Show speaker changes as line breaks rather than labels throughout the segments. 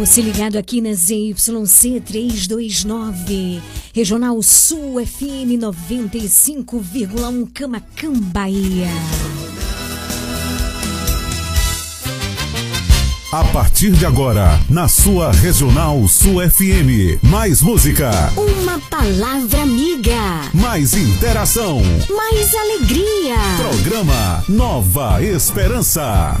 você ligado aqui na ZYC 329, Regional Sul FM 95,1 Camacan, Bahia.
A partir de agora, na sua Regional Sul FM. Mais música.
Uma palavra amiga.
Mais interação.
Mais alegria.
Programa Nova Esperança.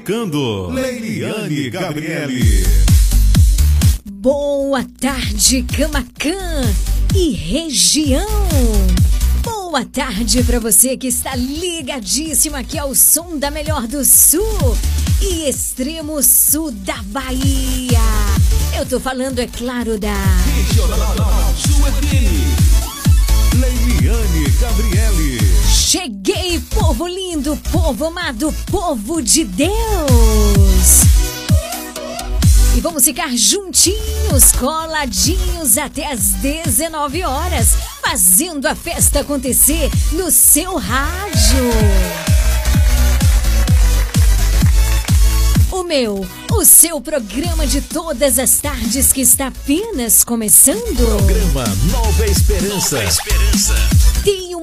Comunicando, Leiliane Gabriele.
Boa tarde, Camacan e região. Boa tarde para você que está ligadíssimo aqui ao som da Melhor do Sul e extremo sul da Bahia. Eu tô falando, é claro, da
Regional Sul FM. Leiliane Gabriele.
Cheguei, povo lindo, povo amado, povo de Deus! E vamos ficar juntinhos, coladinhos até as 19 horas, fazendo a festa acontecer no seu rádio. O meu, o seu programa de todas as tardes que está apenas começando.
Programa Nova Esperança. Nova Esperança.
Tem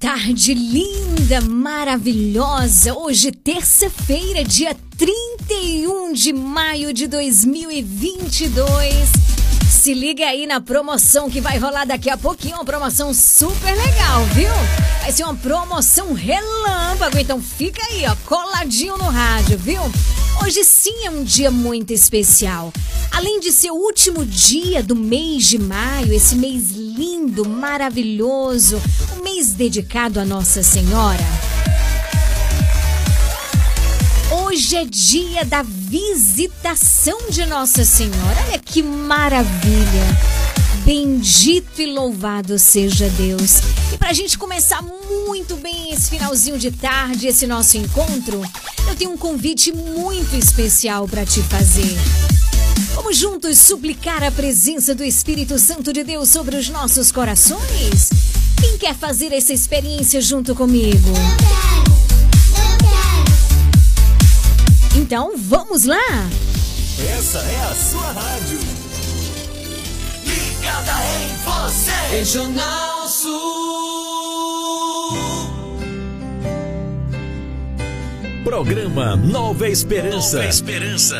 Tarde linda, maravilhosa. Hoje, terça-feira, dia 31 de maio de 2022. Se liga aí na promoção que vai rolar daqui a pouquinho, uma promoção super legal, viu? Vai ser uma promoção relâmpago, então fica aí, ó, coladinho no rádio, viu? Hoje sim é um dia muito especial. Além de ser o último dia do mês de maio, esse mês lindo, maravilhoso, um mês dedicado a Nossa Senhora. Hoje é dia da visitação de Nossa Senhora. Olha que maravilha! Bendito e louvado seja Deus. E para a gente começar muito bem esse finalzinho de tarde, esse nosso encontro, eu tenho um convite muito especial para te fazer. Vamos juntos suplicar a presença do Espírito Santo de Deus sobre os nossos corações? Quem quer fazer essa experiência junto comigo? Eu quero, eu quero. Então vamos lá!
Essa é a sua rádio. Ligada em você.
Regional Sul.
Programa Nova Esperança. Nova Esperança.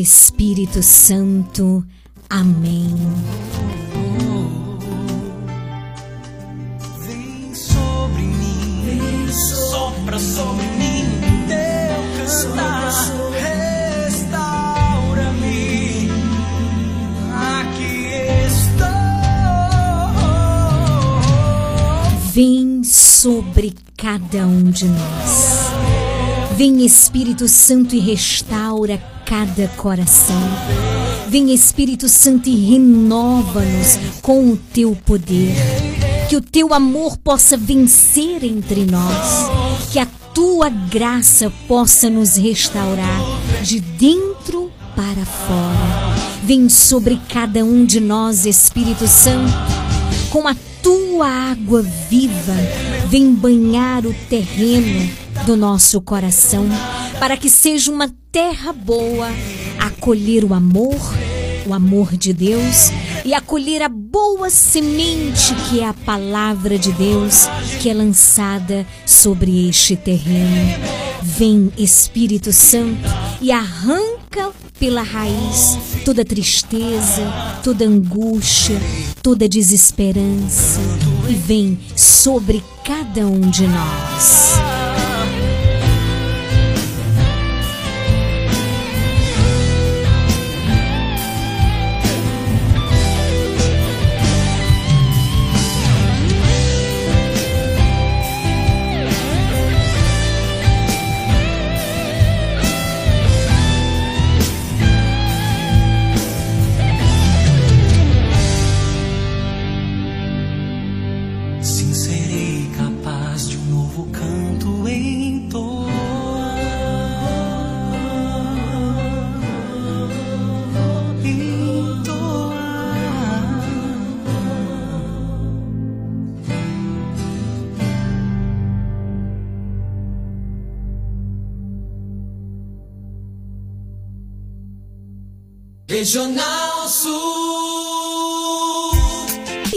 Espírito Santo. Amém.
Vem sobre mim, vem sopra sobre mim, teu cantar, restaura-me. Aqui estou.
Vem sobre cada um de nós. Vem Espírito Santo e restaura cada coração. Vem Espírito Santo e renova-nos com o teu poder. Que o teu amor possa vencer entre nós. Que a tua graça possa nos restaurar de dentro para fora. Vem sobre cada um de nós, Espírito Santo, com a tua água viva. Vem banhar o terreno do nosso coração para que seja uma terra boa, acolher o amor, o amor de Deus e acolher a boa semente que é a palavra de Deus que é lançada sobre este terreno. Vem Espírito Santo e arranca pela raiz toda tristeza, toda angústia, toda desesperança e vem sobre cada um de nós.
Regional Sul.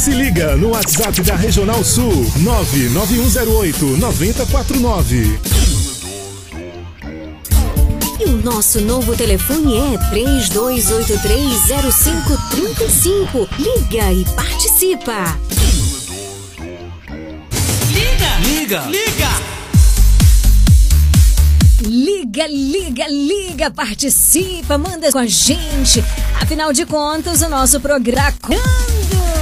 Se liga no WhatsApp da Regional Sul 99108 9049.
nosso novo telefone é 32830535. Liga e participa.
Liga! Liga! Liga!
Liga, liga, liga, participa, manda com a gente. Afinal de contas, o nosso programa quando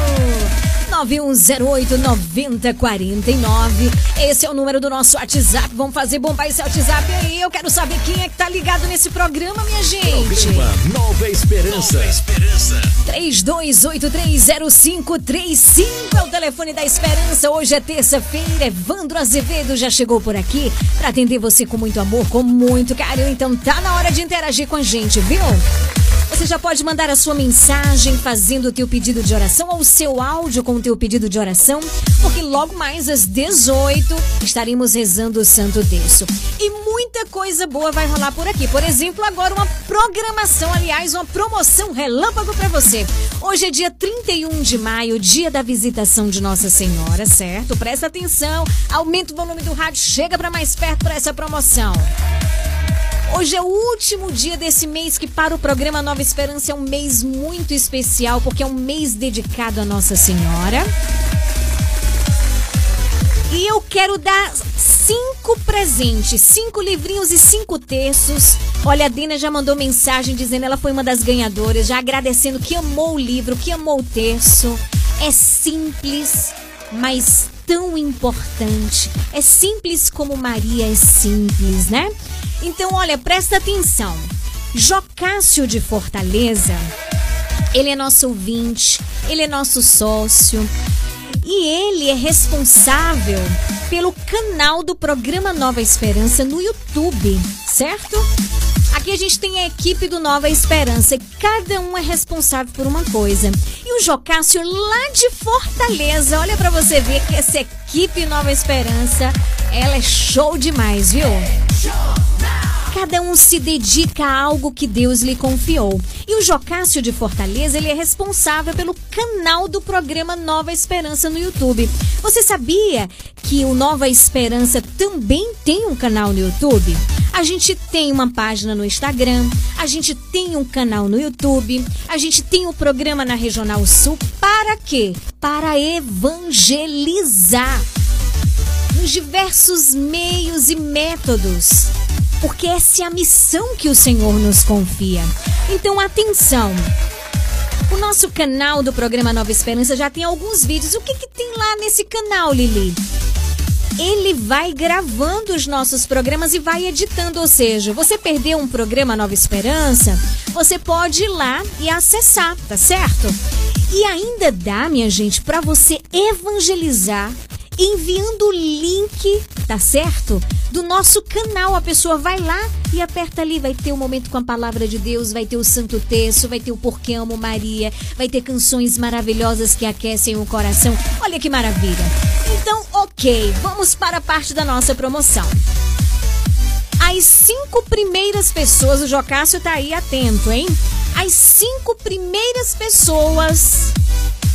9108 9049. Esse é o número do nosso WhatsApp. Vamos fazer bombar esse WhatsApp aí. Eu quero saber quem é que tá ligado nesse programa, minha gente.
Programa Nova Esperança. Nova Esperança.
32830535 é o telefone da Esperança. Hoje é terça-feira. Evandro Azevedo já chegou por aqui para atender você com muito amor, com muito carinho. Então tá na hora de interagir com a gente, viu? Você já pode mandar a sua mensagem fazendo o teu pedido de oração ou o seu áudio com o teu pedido de oração, porque logo mais às 18 estaremos rezando o Santo Terço. E muita coisa boa vai rolar por aqui. Por exemplo, agora uma programação, aliás, uma promoção relâmpago para você. Hoje é dia 31 de maio, dia da visitação de Nossa Senhora, certo? Presta atenção, aumenta o volume do rádio, chega para mais perto para essa promoção. Hoje é o último dia desse mês que para o programa Nova Esperança é um mês muito especial porque é um mês dedicado a Nossa Senhora. E eu quero dar cinco presentes, cinco livrinhos e cinco terços. Olha, a Dina já mandou mensagem dizendo ela foi uma das ganhadoras, já agradecendo que amou o livro, que amou o terço. É simples, mas tão importante. É simples como Maria é simples, né? Então, olha, presta atenção. Jocácio de Fortaleza, ele é nosso ouvinte, ele é nosso sócio e ele é responsável pelo canal do programa Nova Esperança no YouTube, certo? Aqui a gente tem a equipe do Nova Esperança e cada um é responsável por uma coisa. E o Jocácio lá de Fortaleza, olha para você ver que essa equipe Nova Esperança, ela é show demais, viu? Cada um se dedica a algo que Deus lhe confiou. E o Jocácio de Fortaleza, ele é responsável pelo canal do programa Nova Esperança no YouTube. Você sabia que o Nova Esperança também tem um canal no YouTube? A gente tem uma página no Instagram, a gente tem um canal no YouTube, a gente tem um programa na Regional Sul. Para quê? Para evangelizar nos diversos meios e métodos porque essa é a missão que o Senhor nos confia. Então, atenção! O nosso canal do programa Nova Esperança já tem alguns vídeos. O que, que tem lá nesse canal, Lili? Ele vai gravando os nossos programas e vai editando, ou seja, você perdeu um programa Nova Esperança, você pode ir lá e acessar, tá certo? E ainda dá, minha gente, para você evangelizar enviando o link, tá certo? Do nosso canal. A pessoa vai lá e aperta ali. Vai ter o um momento com a palavra de Deus, vai ter o Santo Texto, vai ter o Porquê Amo Maria, vai ter canções maravilhosas que aquecem o coração. Olha que maravilha. Então, ok, vamos para a parte da nossa promoção. As cinco primeiras pessoas, o Jocássio tá aí atento, hein? As cinco primeiras pessoas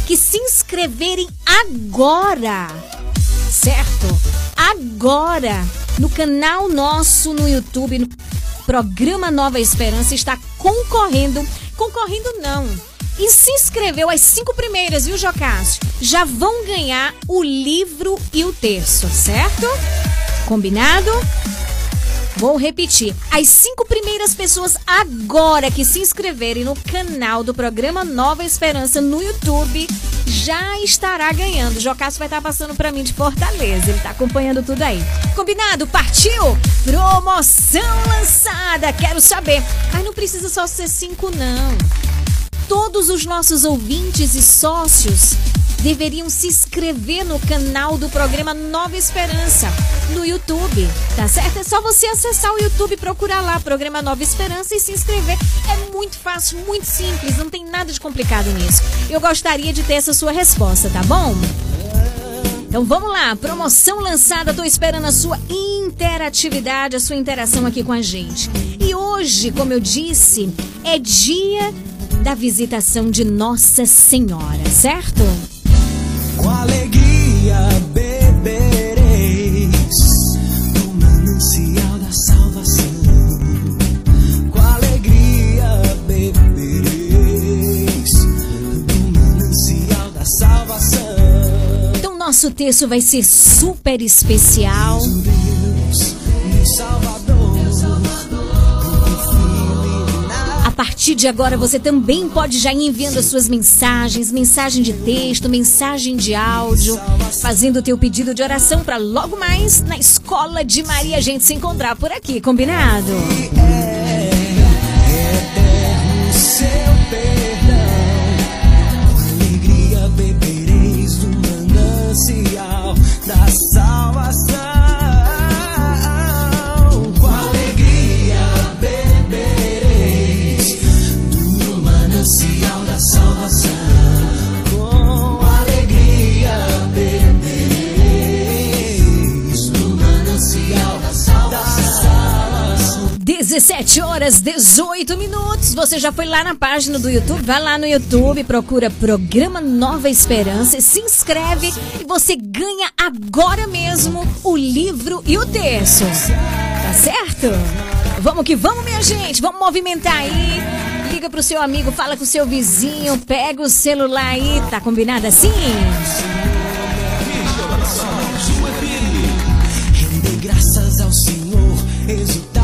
que se inscreverem agora certo? Agora, no canal nosso no YouTube, no programa Nova Esperança, está concorrendo. Concorrendo não. E se inscreveu as cinco primeiras, viu, Jocásio? Já vão ganhar o livro e o terço, certo? Combinado? Vou repetir. As cinco primeiras pessoas agora que se inscreverem no canal do programa Nova Esperança no YouTube já estará ganhando. O Jocasso vai estar passando para mim de Fortaleza. Ele está acompanhando tudo aí. Combinado? Partiu? Promoção lançada. Quero saber. Mas não precisa só ser cinco, não. Todos os nossos ouvintes e sócios deveriam se inscrever no canal do programa Nova Esperança no YouTube, tá certo? É só você acessar o YouTube, procurar lá programa Nova Esperança e se inscrever. É muito fácil, muito simples, não tem nada de complicado nisso. Eu gostaria de ter essa sua resposta, tá bom? Então vamos lá, promoção lançada, tô esperando a sua interatividade, a sua interação aqui com a gente. E hoje, como eu disse, é dia da visitação de Nossa Senhora, certo?
com alegria bebereis do manancial da salvação. Com alegria bebereis do manancial da salvação.
Então, nosso texto vai ser super especial.
Deus, me
salva partir de agora você também pode já ir enviando as suas mensagens, mensagem de texto, mensagem de áudio, fazendo o teu pedido de oração para logo mais na escola de Maria a gente se encontrar por aqui, combinado?
Da
7 horas 18 minutos. Você já foi lá na página do YouTube? Vai lá no YouTube, procura Programa Nova Esperança, se inscreve e você ganha agora mesmo o livro e o texto. Tá certo? Vamos que vamos, minha gente. Vamos movimentar aí. Liga pro seu amigo, fala com o seu vizinho, pega o celular aí. Tá combinado assim?
Render graças ao Senhor,
exultar.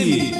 Yeah.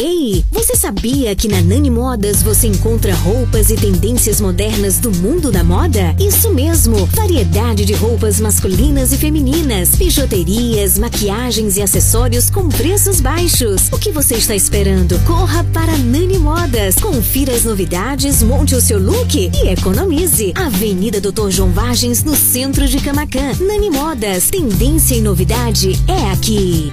Ei, você sabia que na Nani Modas você encontra roupas e tendências modernas do mundo da moda? Isso mesmo, variedade de roupas masculinas e femininas, bijuterias, maquiagens e acessórios com preços baixos. O que você está esperando? Corra para Nani Modas, confira as novidades, monte o seu look e economize. Avenida Doutor João Vargens, no centro de Camacan. Nani Modas, tendência e novidade é aqui.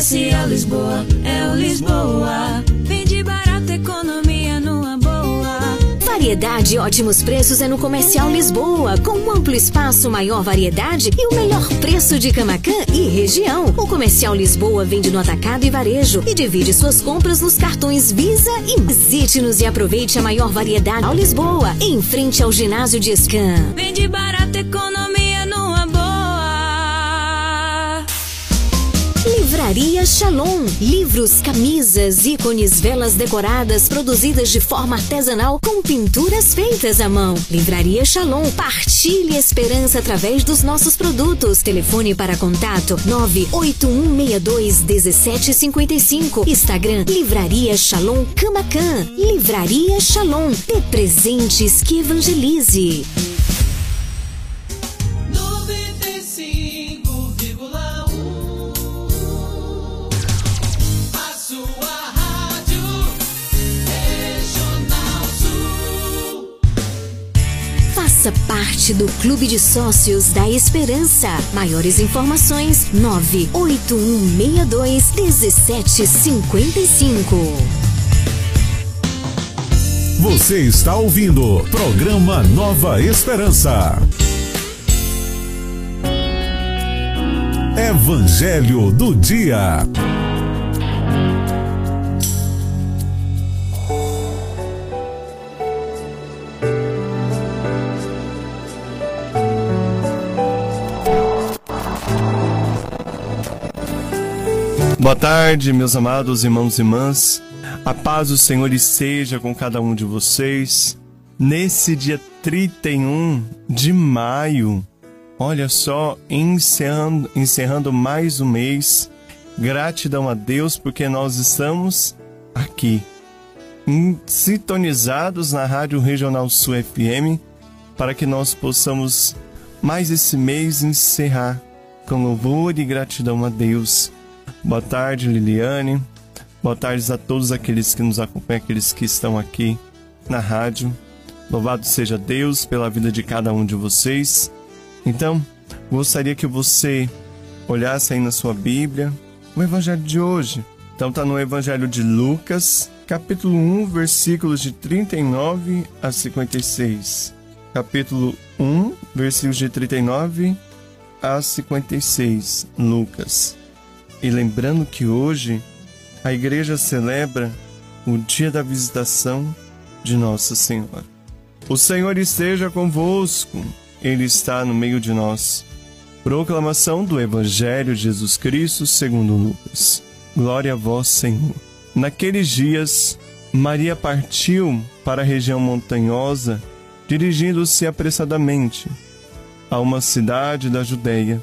Comercial Lisboa, é o Lisboa. Vende barato, economia numa boa.
Variedade e ótimos preços é no Comercial Lisboa, com um amplo espaço, maior variedade e o melhor preço de Camacan e região. O Comercial Lisboa vende no atacado e varejo e divide suas compras nos cartões Visa e Visite-nos e aproveite a maior variedade ao Lisboa, em frente ao ginásio de Scan.
Vende barato, economia
Livraria Shalom. Livros, camisas, ícones, velas decoradas produzidas de forma artesanal com pinturas feitas à mão. Livraria Shalom. Partilhe esperança através dos nossos produtos. Telefone para contato 981621755. Instagram Livraria Shalom Camacan. Livraria Shalom. Dê presentes que evangelize. Parte do Clube de Sócios da Esperança. Maiores informações: 981621755.
Você está ouvindo programa Nova Esperança. Evangelho do Dia.
Boa tarde, meus amados irmãos e irmãs. A paz do Senhor esteja com cada um de vocês. Nesse dia 31 de maio, olha só, encerrando, encerrando mais um mês. Gratidão a Deus porque nós estamos aqui, sintonizados na Rádio Regional Sul FM, para que nós possamos mais esse mês encerrar com louvor e gratidão a Deus. Boa tarde, Liliane. Boa tarde a todos aqueles que nos acompanham, aqueles que estão aqui na rádio. Louvado seja Deus pela vida de cada um de vocês. Então, gostaria que você olhasse aí na sua Bíblia o evangelho de hoje. Então tá no evangelho de Lucas, capítulo 1, versículos de 39 a 56. Capítulo 1, versículos de 39 a 56, Lucas. E lembrando que hoje a igreja celebra o dia da visitação de Nossa Senhora. O Senhor esteja convosco, Ele está no meio de nós. Proclamação do Evangelho de Jesus Cristo segundo Lucas. Glória a vós, Senhor. Naqueles dias, Maria partiu para a região montanhosa, dirigindo-se apressadamente a uma cidade da Judéia.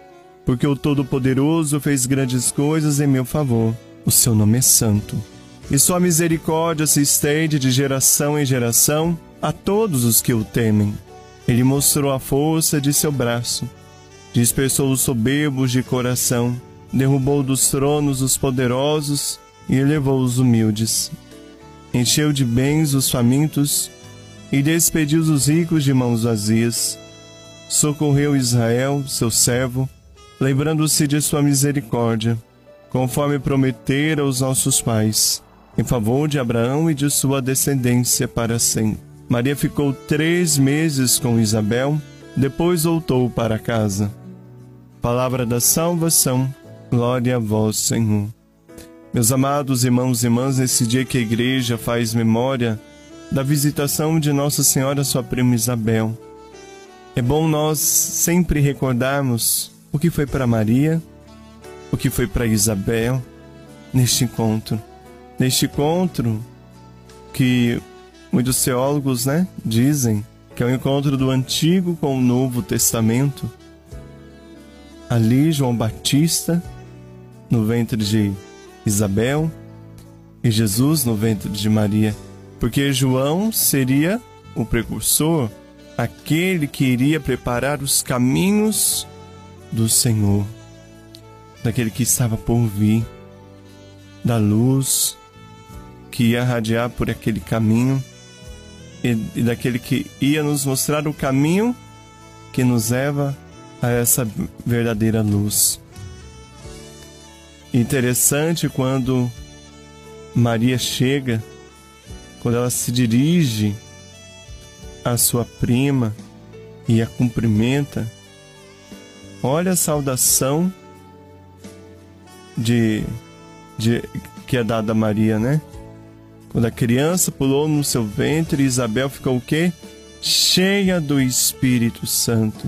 porque o Todo-Poderoso fez grandes coisas em meu favor. O seu nome é santo. E sua misericórdia se estende de geração em geração a todos os que o temem. Ele mostrou a força de seu braço, dispersou os soberbos de coração, derrubou dos tronos os poderosos e elevou os humildes. Encheu de bens os famintos e despediu os ricos de mãos vazias. Socorreu Israel, seu servo, lembrando-se de sua misericórdia, conforme prometera aos nossos pais, em favor de Abraão e de sua descendência para sempre. Maria ficou três meses com Isabel, depois voltou para casa. Palavra da salvação, glória a vós, Senhor. Meus amados irmãos e irmãs, nesse dia que a igreja faz memória da visitação de Nossa Senhora, sua prima Isabel, é bom nós sempre recordarmos o que foi para Maria, o que foi para Isabel neste encontro. Neste encontro que muitos teólogos né, dizem que é o encontro do Antigo com o Novo Testamento. Ali, João Batista, no ventre de Isabel, e Jesus no ventre de Maria, porque João seria o precursor, aquele que iria preparar os caminhos do Senhor, daquele que estava por vir, da luz que ia radiar por aquele caminho e, e daquele que ia nos mostrar o caminho que nos leva a essa verdadeira luz. Interessante quando Maria chega, quando ela se dirige à sua prima e a cumprimenta. Olha a saudação de, de que é dada a Maria, né? Quando a criança pulou no seu ventre, Isabel ficou o quê? Cheia do Espírito Santo.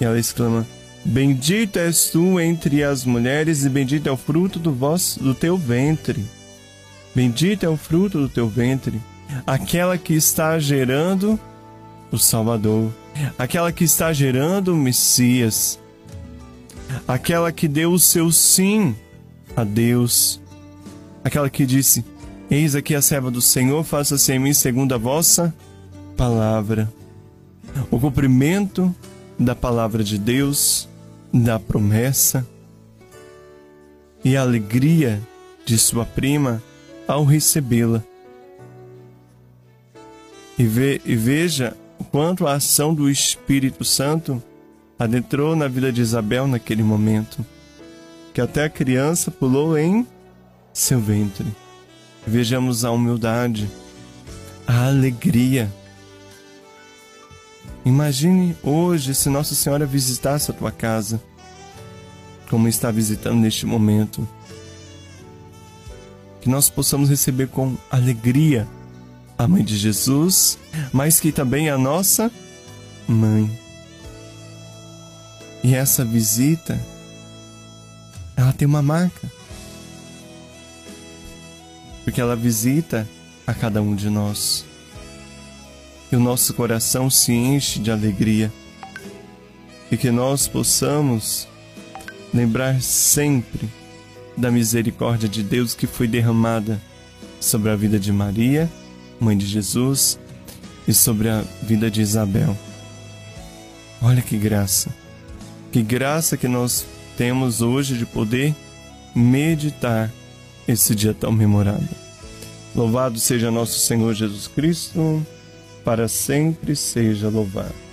E ela exclama: Bendita és tu entre as mulheres, e bendito é o fruto do, vosso, do teu ventre. Bendito é o fruto do teu ventre, aquela que está gerando o Salvador, aquela que está gerando o Messias, aquela que deu o seu sim a Deus, aquela que disse: Eis aqui a serva do Senhor, faça-se em mim segundo a vossa palavra. O cumprimento da palavra de Deus, da promessa e a alegria de sua prima ao recebê-la. E, ve, e veja quanto a ação do Espírito Santo adentrou na vida de Isabel naquele momento, que até a criança pulou em seu ventre. Vejamos a humildade, a alegria. Imagine hoje se Nossa Senhora visitasse a tua casa, como está visitando neste momento. Que nós possamos receber com alegria a mãe de Jesus, mas que também a nossa mãe. E essa visita, ela tem uma marca porque ela visita a cada um de nós. E o nosso coração se enche de alegria e que nós possamos lembrar sempre da misericórdia de Deus que foi derramada sobre a vida de Maria, mãe de Jesus, e sobre a vida de Isabel. Olha que graça, que graça que nós temos hoje de poder meditar esse dia tão memorável. Louvado seja nosso Senhor Jesus Cristo, para sempre seja louvado.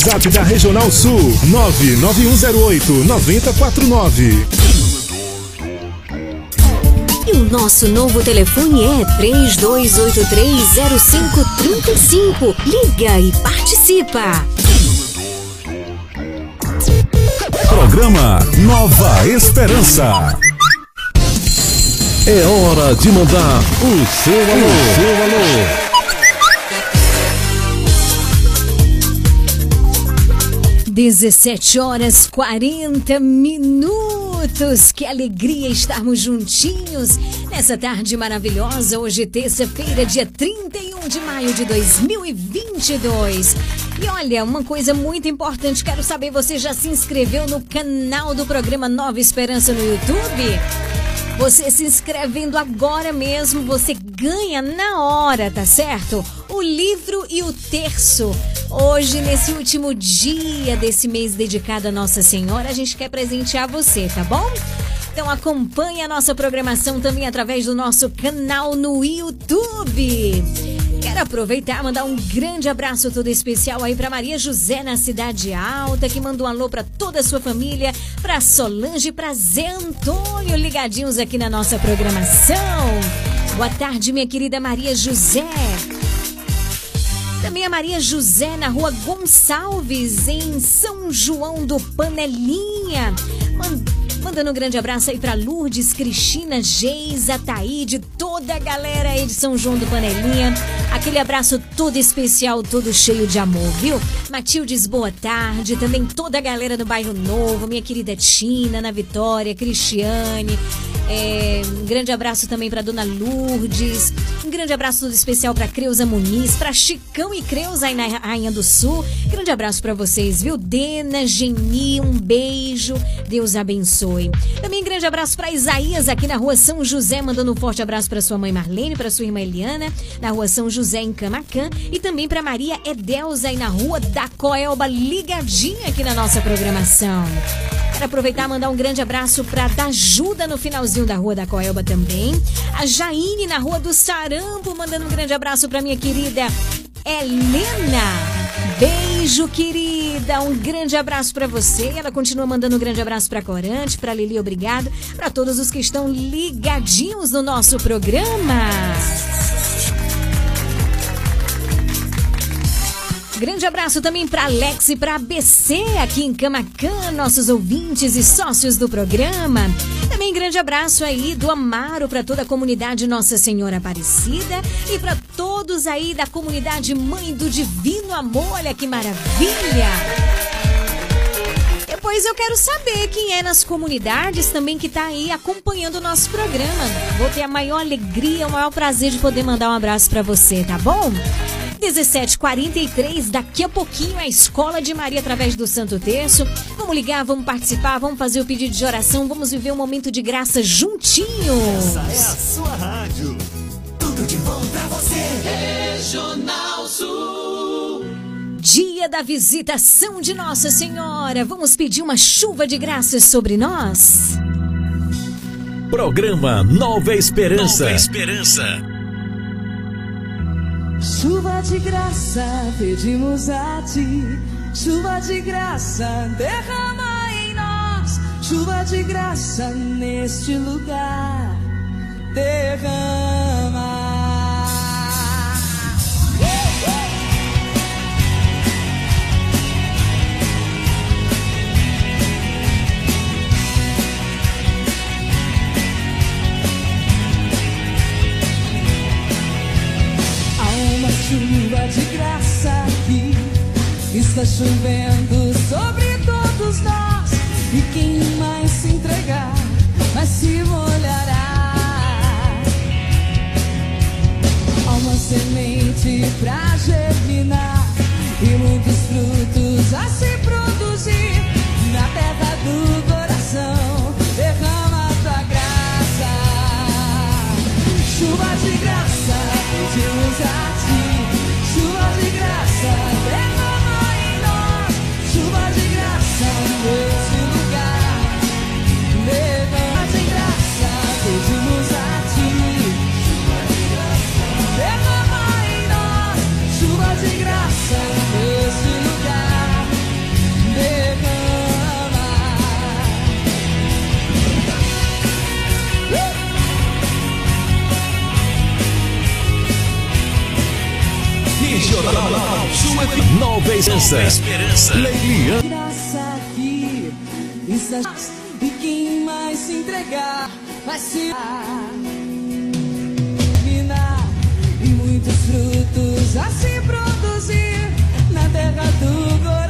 WhatsApp da Regional Sul 99108 9049.
E o nosso novo telefone é 32830535. Liga e participa.
Programa Nova Esperança. É hora de mandar o seu alô. O seu alô.
17 horas 40 minutos. Que alegria estarmos juntinhos nessa tarde maravilhosa. Hoje, terça-feira, dia 31 de maio de 2022. E olha, uma coisa muito importante, quero saber, você já se inscreveu no canal do programa Nova Esperança no YouTube? Você se inscrevendo agora mesmo, você ganha na hora, tá certo? O livro e o terço. Hoje, nesse último dia desse mês dedicado a Nossa Senhora, a gente quer presentear você, tá bom? Então acompanhe a nossa programação também através do nosso canal no YouTube. Quero aproveitar mandar um grande abraço todo especial aí para Maria José na Cidade Alta, que mandou um alô para toda a sua família, para Solange, para Zé Antônio ligadinhos aqui na nossa programação. Boa tarde, minha querida Maria José. Também a Maria José na rua Gonçalves, em São João do Panelinha. Mandando um grande abraço aí pra Lourdes, Cristina, Geisa, Taíde, toda a galera aí de São João do Panelinha. Aquele abraço todo especial, todo cheio de amor, viu? Matildes, boa tarde. Também toda a galera do Bairro Novo, minha querida Tina, na Vitória, Cristiane. É, um grande abraço também para Dona Lourdes. Um grande abraço todo especial para Creuza Muniz, para Chicão e Creuza aí na Rainha do Sul. Grande abraço para vocês, viu? Dena, Geni, um beijo. Deus abençoe. Também um grande abraço para Isaías aqui na Rua São José, mandando um forte abraço para sua mãe Marlene, para sua irmã Eliana, na Rua São José em Camacan e também para Maria Edelza aí na Rua da Coelba, ligadinha aqui na nossa programação. Quero aproveitar e mandar um grande abraço para Dajuda no finalzinho da Rua da Coelba também. A Jaine na Rua do Sarampo, mandando um grande abraço para minha querida Helena. Beijo, querida. Um grande abraço para você. Ela continua mandando um grande abraço para Corante, para Lili, obrigado. Para todos os que estão ligadinhos no nosso programa. Grande abraço também para Alex e para ABC aqui em Camacan, nossos ouvintes e sócios do programa. Também grande abraço aí do Amaro para toda a comunidade Nossa Senhora Aparecida e para todos aí da comunidade Mãe do Divino Amor. Olha que maravilha! Depois eu quero saber quem é nas comunidades também que está aí acompanhando o nosso programa. Vou ter a maior alegria, o maior prazer de poder mandar um abraço para você, tá bom? 1743, daqui a pouquinho a Escola de Maria através do Santo Terço. Vamos ligar, vamos participar, vamos fazer o pedido de oração, vamos viver um momento de graça juntinhos.
Essa é a sua rádio. Tudo de bom pra você.
Regional Sul.
Dia da visitação de Nossa Senhora. Vamos pedir uma chuva de graças sobre nós?
Programa Nova Esperança.
Nova Esperança.
Chuva de graça, pedimos a ti. Chuva de graça, derrama em nós. Chuva de graça neste lugar. Derrama. Chuva de graça aqui. Está chovendo sobre todos nós. E quem mais se entregar, vai se molhará. Há uma semente pra germinar. E muitos frutos a se produzir.
Nova Esperança.
Nova Esperança.
Leiliane.
graça aqui está e quem mais se entregar vai se minar e muitos frutos a se produzir na terra do coração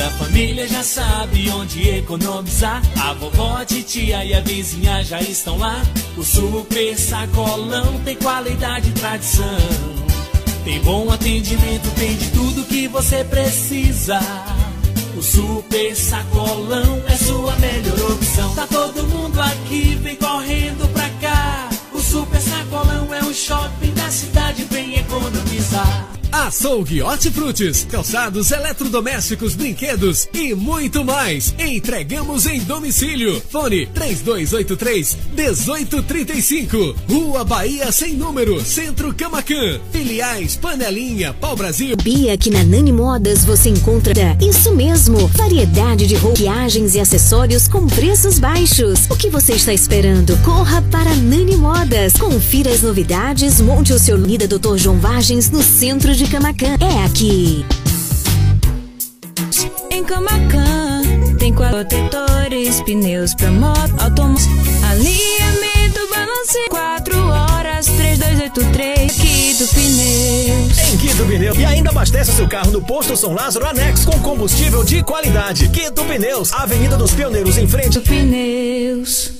Toda a família já sabe onde economizar. A vovó, a titia e a vizinha já estão lá. O super sacolão tem qualidade e tradição. Tem bom atendimento, tem de tudo que você precisa. O super sacolão é sua melhor opção. Tá todo mundo aqui, vem correndo pra cá. O super sacolão é um shopping da cidade, vem economizar.
Açougue Hortifrutis, calçados eletrodomésticos, brinquedos e muito mais. Entregamos em domicílio. Fone 3283 1835. Rua Bahia sem número, Centro Camacan. Filiais Panelinha, Pau Brasil.
Bia, aqui na Nani Modas você encontra isso mesmo, variedade de roupiagens e acessórios com preços baixos. O que você está esperando? Corra para Nani Modas. Confira as novidades, monte o seu Lida Dr. João Vargens no centro de Camacan. É aqui.
Em Camacan tem quatro protetores, pneus pra moto, automóvel, alinhamento, balance, 4 horas, 3, 2, 3 Quito Pneus.
Em Quito Pneus. E ainda abastece seu carro no posto São Lázaro Anexo com combustível de qualidade. Quito Pneus, Avenida dos Pioneiros em frente.
Pneus.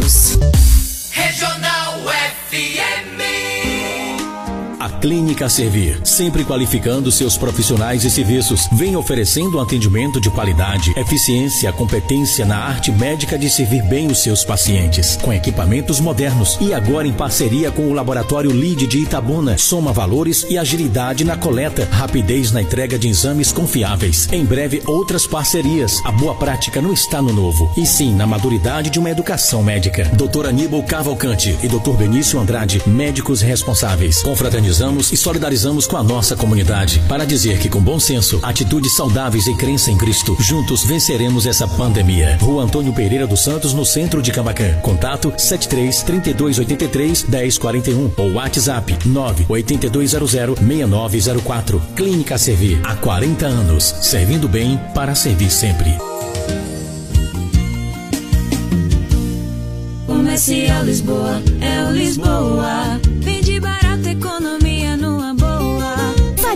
Regional FM.
Clínica Servir, sempre qualificando seus profissionais e serviços, vem oferecendo um atendimento de qualidade, eficiência, competência na arte médica de servir bem os seus pacientes, com equipamentos modernos e agora em parceria com o Laboratório LID de Itabuna, soma valores e agilidade na coleta, rapidez na entrega de exames confiáveis. Em breve, outras parcerias. A boa prática não está no novo, e sim na maturidade de uma educação médica. Dr. Aníbal Cavalcante e Dr. Benício Andrade, médicos responsáveis. Confraternizamos e solidarizamos com a nossa comunidade para dizer que com bom senso, atitudes saudáveis e crença em Cristo, juntos venceremos essa pandemia. Rua Antônio Pereira dos Santos, no centro de Camacan. Contato 73 3283 1041 ou WhatsApp 98200 6904. Clínica Servir há 40 anos, servindo bem para servir sempre.
Comercial Lisboa, é o Lisboa.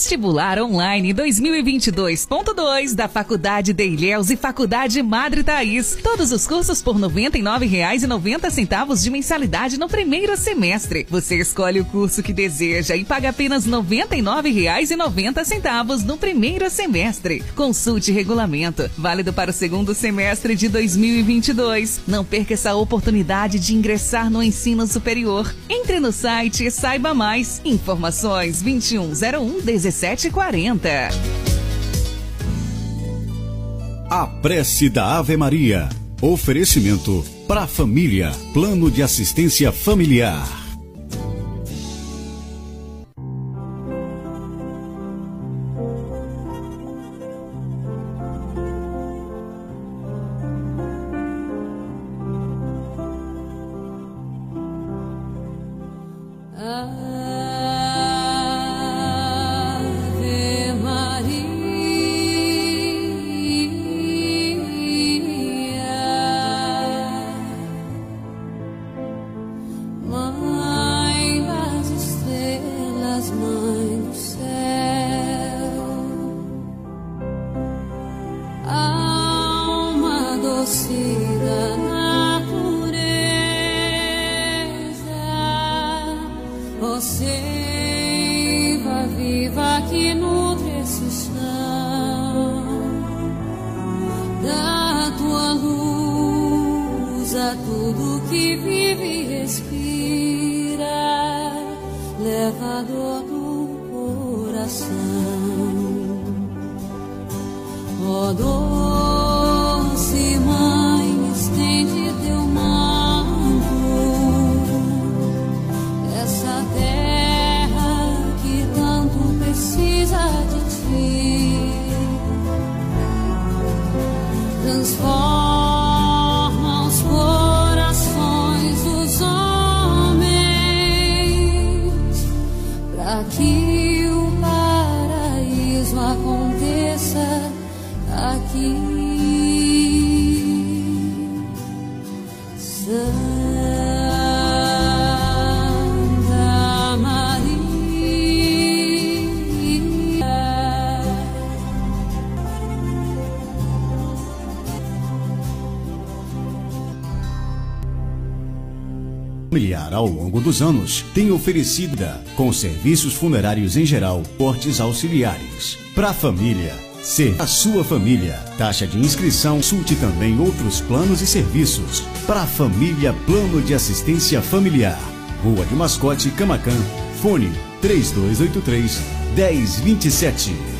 Vestibular Online 2022.2 da Faculdade de Ilhéus e Faculdade Madre Thaís. Todos os cursos por R$ 99,90 de mensalidade no primeiro semestre. Você escolhe o curso que deseja e paga apenas R$ 99,90 no primeiro semestre. Consulte regulamento. Válido para o segundo semestre de 2022. Não perca essa oportunidade de ingressar no ensino superior. Entre no site e saiba mais. Informações 2101 1740.
A prece da Ave Maria. Oferecimento para família. Plano de assistência familiar.
Longo dos anos tem oferecida com serviços funerários em geral, cortes auxiliares. Para a família, ser a sua família. Taxa de inscrição, consulte também outros planos e serviços. Para a família, plano de assistência familiar. Rua de Mascote, Camacan. Fone 3283 1027.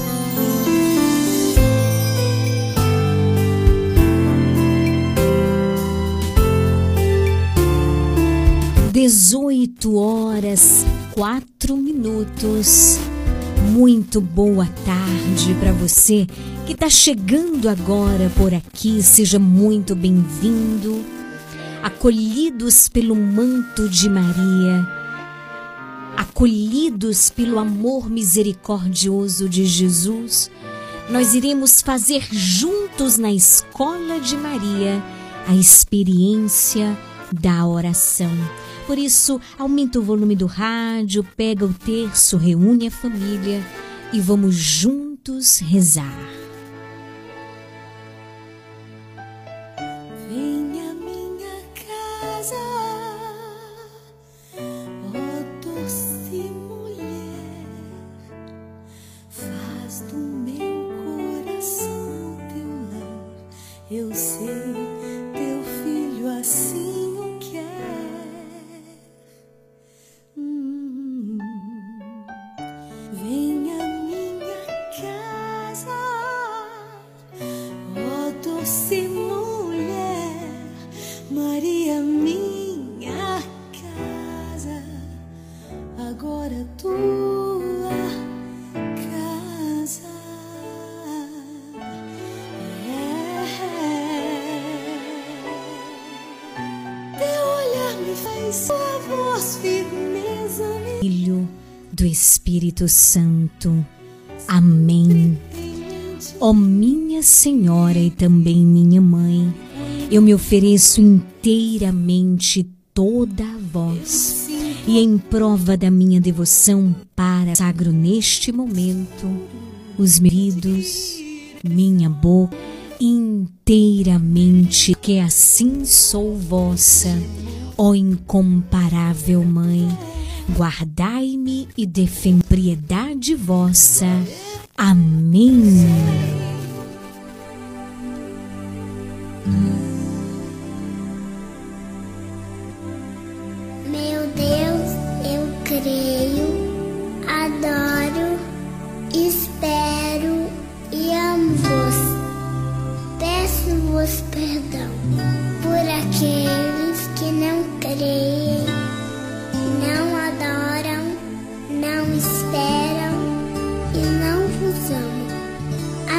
Dezoito horas, quatro minutos. Muito boa tarde para você que está chegando agora por aqui. Seja muito bem-vindo. Acolhidos pelo manto de Maria, acolhidos pelo amor misericordioso de Jesus, nós iremos fazer juntos na Escola de Maria a experiência da oração. Por isso, aumenta o volume do rádio, pega o terço, reúne a família e vamos juntos rezar. Espírito Santo. Amém. Ó minha Senhora e também minha Mãe, eu me ofereço inteiramente toda a vós e em prova da minha devoção para sagro neste momento os medidos, minha boca inteiramente, que assim sou vossa, ó incomparável Mãe, guardai-me e defendei piedade vossa. Amém.
Meu Deus, eu creio, adoro, espero e amo-vos. Peço-vos perdão por aqueles que não creem,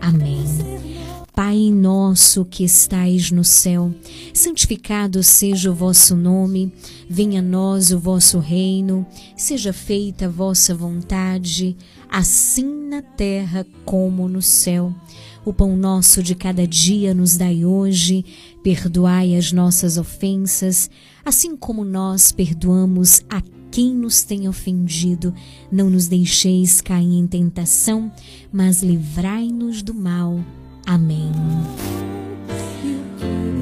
Amém. Pai nosso que estais no céu, santificado seja o vosso nome, venha a nós o vosso reino, seja feita a vossa vontade, assim na terra como no céu. O pão nosso de cada dia nos dai hoje, perdoai as nossas ofensas, assim como nós perdoamos a quem nos tem ofendido. Não nos deixeis cair em tentação, mas livrai-nos do mal. Amém.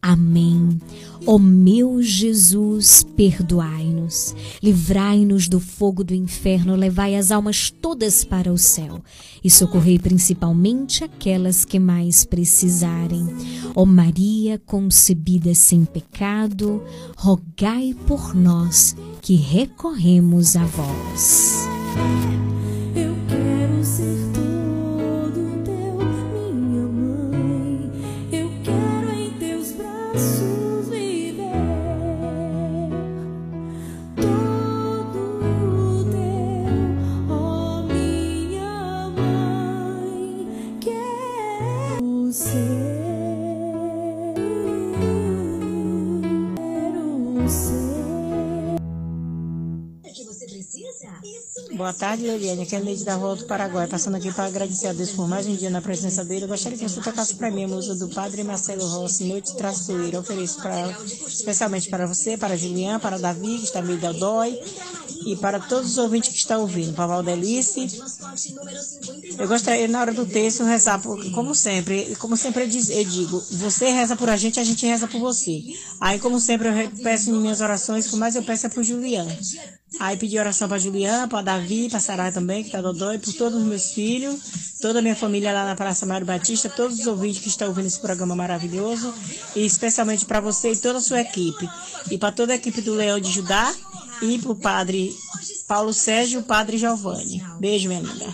Amém. Ó meu Jesus, perdoai-nos, livrai-nos do fogo do inferno, levai as almas todas para o céu e socorrei principalmente aquelas que mais precisarem. Ó Maria, concebida sem pecado, rogai por nós que recorremos a vós.
Boa tarde, Leliane. Aqui é a Neide da Volta do Paraguai, passando aqui para agradecer a Deus por mais um dia na presença dele. Eu gostaria que você tocasse para mim a música do Padre Marcelo Rossi, Noite Traçoeira. Ofereço pra, especialmente para você, para Julián, para Davi, que está meio dói, e para todos os ouvintes que estão ouvindo, para Valdelice. Eu gostaria, na hora do texto, rezar, por, como sempre, como sempre eu, digo, você reza por a gente, a gente reza por você. Aí, como sempre, eu peço minhas orações, o mais eu peço é para o Julián. Aí pedi oração para Julián, para Davi, para Sarai também, que está dodói, por todos os meus filhos, toda a minha família lá na Praça Mário Batista, todos os ouvintes que estão ouvindo esse programa maravilhoso, e especialmente para você e toda a sua equipe. E para toda a equipe do Leão de Judá, e para o padre Paulo Sérgio e o padre Giovanni. Beijo, minha linda.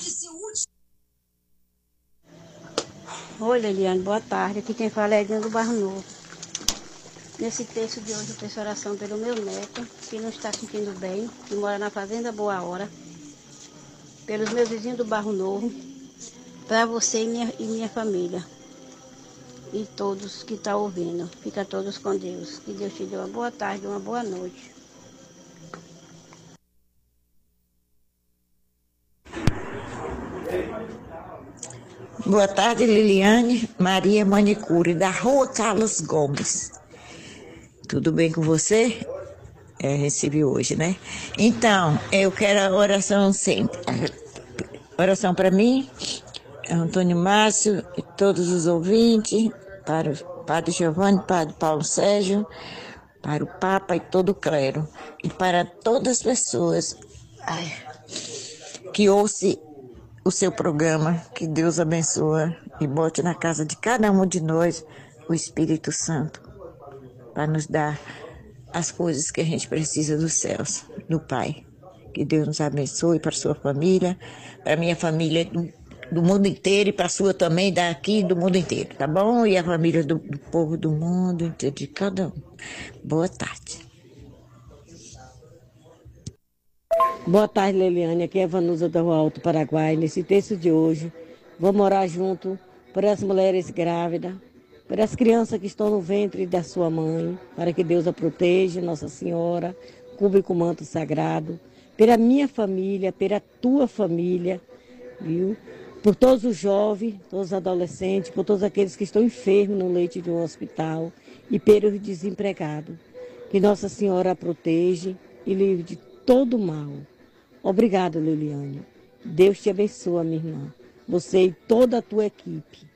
Oi, Leliane, boa tarde. Aqui quem fala é Edna do Barro Novo. Nesse texto de hoje eu peço oração pelo meu neto, que não está se sentindo bem, que mora na Fazenda Boa Hora. Pelos meus vizinhos do Barro Novo, para você e minha, e minha família. E todos que estão ouvindo. Fica todos com Deus. Que Deus te dê uma boa tarde, uma boa noite.
Boa tarde, Liliane Maria Manicure, da Rua Carlos Gomes. Tudo bem com você? É, recebi hoje, né? Então, eu quero a oração sempre. Oração para mim, Antônio Márcio e todos os ouvintes, para o Padre Giovanni, Padre Paulo Sérgio, para o Papa e todo o clero, e para todas as pessoas ai, que ouçam o seu programa. Que Deus abençoe e bote na casa de cada um de nós o Espírito Santo para nos dar as coisas que a gente precisa dos céus, do Pai. Que Deus nos abençoe para sua família, para minha família do, do mundo inteiro e para sua também, daqui do mundo inteiro, tá bom? E a família do, do povo do mundo inteiro, de cada um. Boa tarde.
Boa tarde, Leliane. Aqui é Vanusa do Alto Paraguai. Nesse texto de hoje, vamos orar junto por as mulheres grávidas, por as crianças que estão no ventre da sua mãe, para que Deus a proteja, Nossa Senhora, cubra com o manto sagrado, pela minha família, pela tua família, viu?
por todos os jovens, todos os adolescentes, por todos aqueles que estão enfermos no leite de um hospital e pelos desempregados. Que Nossa Senhora a proteja e livre de todo mal. Obrigada, Liliane. Deus te abençoe, minha irmã. Você e toda a tua equipe.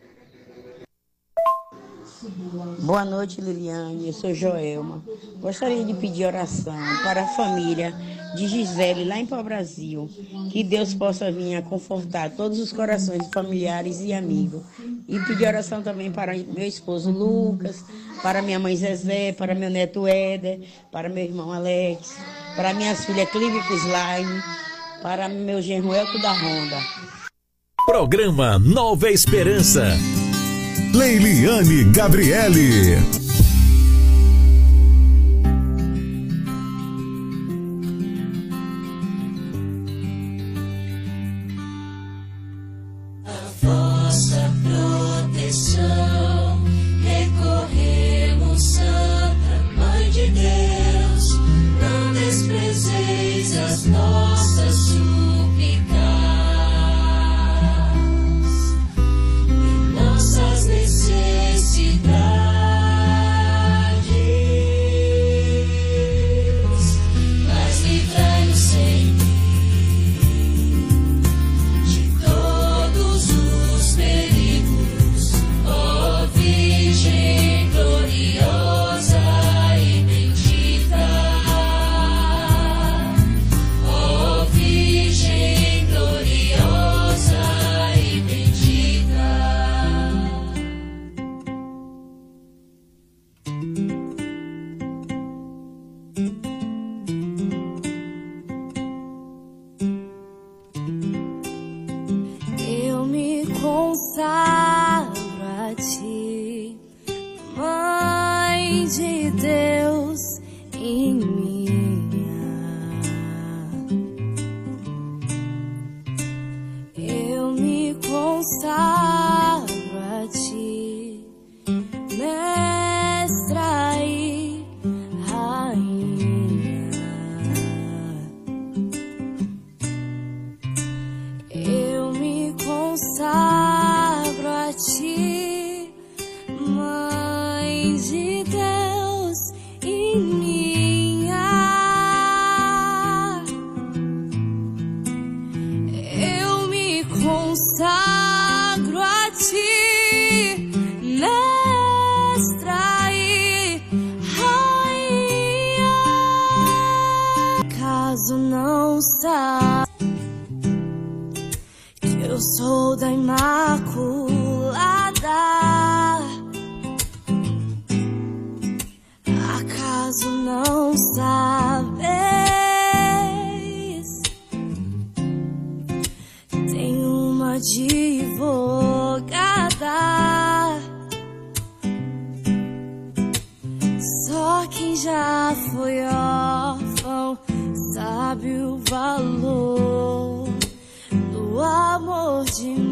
Boa noite, Liliane. Eu sou Joelma. Gostaria de pedir oração para a família de Gisele, lá em Pau Brasil. Que Deus possa vir a confortar todos os corações familiares e amigos. E pedir oração também para meu esposo Lucas, para minha mãe Zezé, para meu neto Éder, para meu irmão Alex, para minha filha Clívica Slime, para meu genro Elco da Ronda.
Programa Nova Esperança.
Leiliane Gabriele.
Advogada. Só quem já foi órfão sabe o valor do amor de mãe.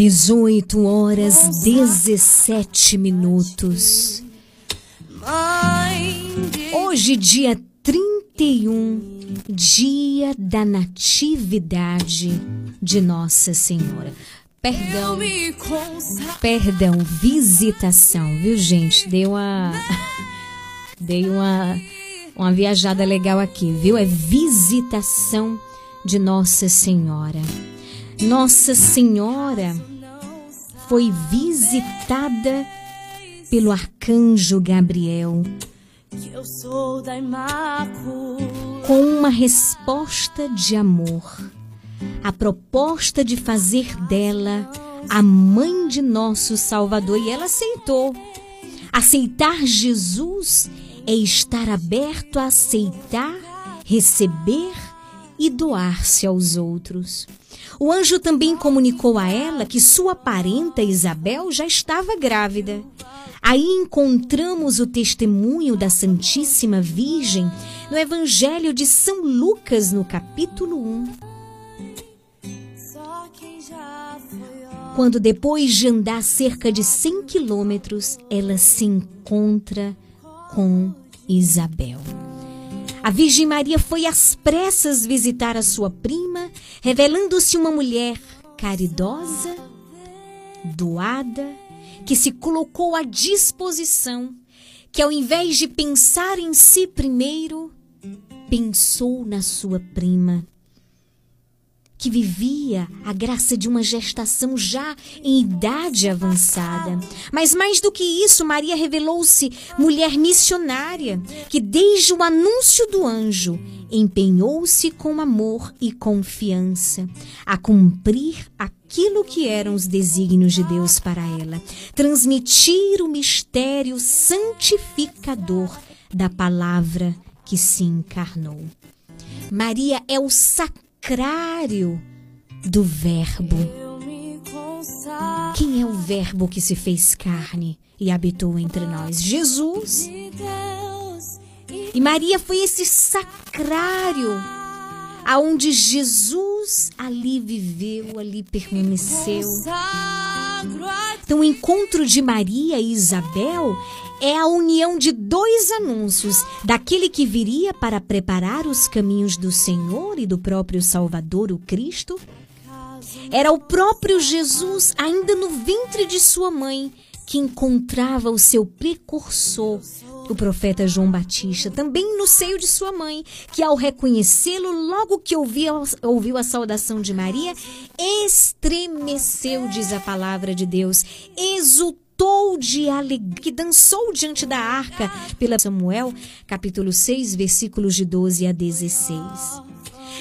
18 horas 17 minutos. Hoje, dia 31, dia da Natividade de Nossa Senhora. Perdão, perdão, visitação, viu, gente? Deu uma. Dei uma, uma viajada legal aqui, viu? É visitação de Nossa Senhora. Nossa Senhora foi visitada pelo arcanjo Gabriel com uma resposta de amor. A proposta de fazer dela a mãe de nosso Salvador e ela aceitou. Aceitar Jesus é estar aberto a aceitar, receber e doar-se aos outros. O anjo também comunicou a ela que sua parenta Isabel já estava grávida. Aí encontramos o testemunho da Santíssima Virgem no Evangelho de São Lucas, no capítulo 1. Quando depois de andar cerca de 100 quilômetros, ela se encontra com Isabel. A Virgem Maria foi às pressas visitar a sua prima, revelando-se uma mulher caridosa, doada, que se colocou à disposição, que ao invés de pensar em si primeiro, pensou na sua prima que vivia a graça de uma gestação já em idade avançada. Mas mais do que isso, Maria revelou-se mulher missionária, que desde o anúncio do anjo empenhou-se com amor e confiança a cumprir aquilo que eram os desígnios de Deus para ela, transmitir o mistério santificador da palavra que se encarnou. Maria é o sacramento sacrário do Verbo. Quem é o Verbo que se fez carne e habitou entre nós? Jesus. E Maria foi esse sacrário aonde Jesus ali viveu, ali permaneceu. Então, o encontro de Maria e Isabel é a união de dois anúncios: daquele que viria para preparar os caminhos do Senhor e do próprio Salvador, o Cristo. Era o próprio Jesus, ainda no ventre de sua mãe, que encontrava o seu precursor, o profeta João Batista, também no seio de sua mãe, que ao reconhecê-lo, logo que ouviu, a saudação de Maria, estremeceu, diz a palavra de Deus, exultou saltou de alegria, que dançou diante da arca, pela Samuel, capítulo 6, versículos de 12 a 16.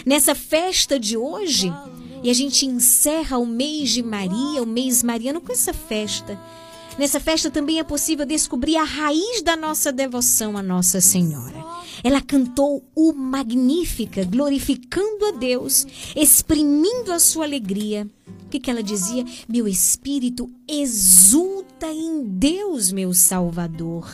Nessa festa de hoje, e a gente encerra o mês de Maria, o mês mariano, com essa festa. Nessa festa também é possível descobrir a raiz da nossa devoção à Nossa Senhora. Ela cantou o Magnífica, glorificando a Deus, exprimindo a sua alegria. O que, que ela dizia? Meu espírito exulta em Deus, meu Salvador.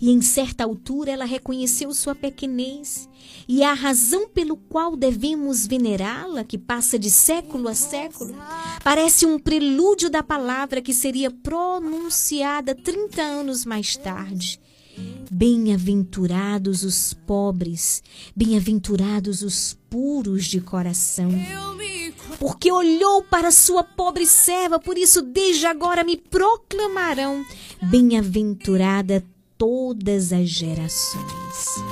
E em certa altura ela reconheceu sua pequenez e a razão pelo qual devemos venerá-la, que passa de século a século, parece um prelúdio da palavra que seria pronunciada 30 anos mais tarde. Bem-aventurados os pobres, bem-aventurados os puros de coração. Porque olhou para sua pobre serva, por isso desde agora me proclamarão bem-aventurada todas as gerações.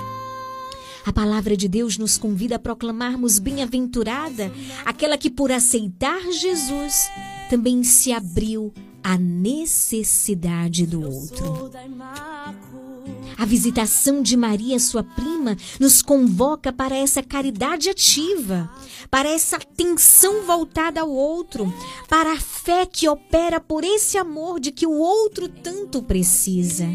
A palavra de Deus nos convida a proclamarmos bem-aventurada aquela que, por aceitar Jesus, também se abriu à necessidade do outro. A visitação de Maria, sua prima, nos convoca para essa caridade ativa, para essa atenção voltada ao outro, para a fé que opera por esse amor de que o outro tanto precisa.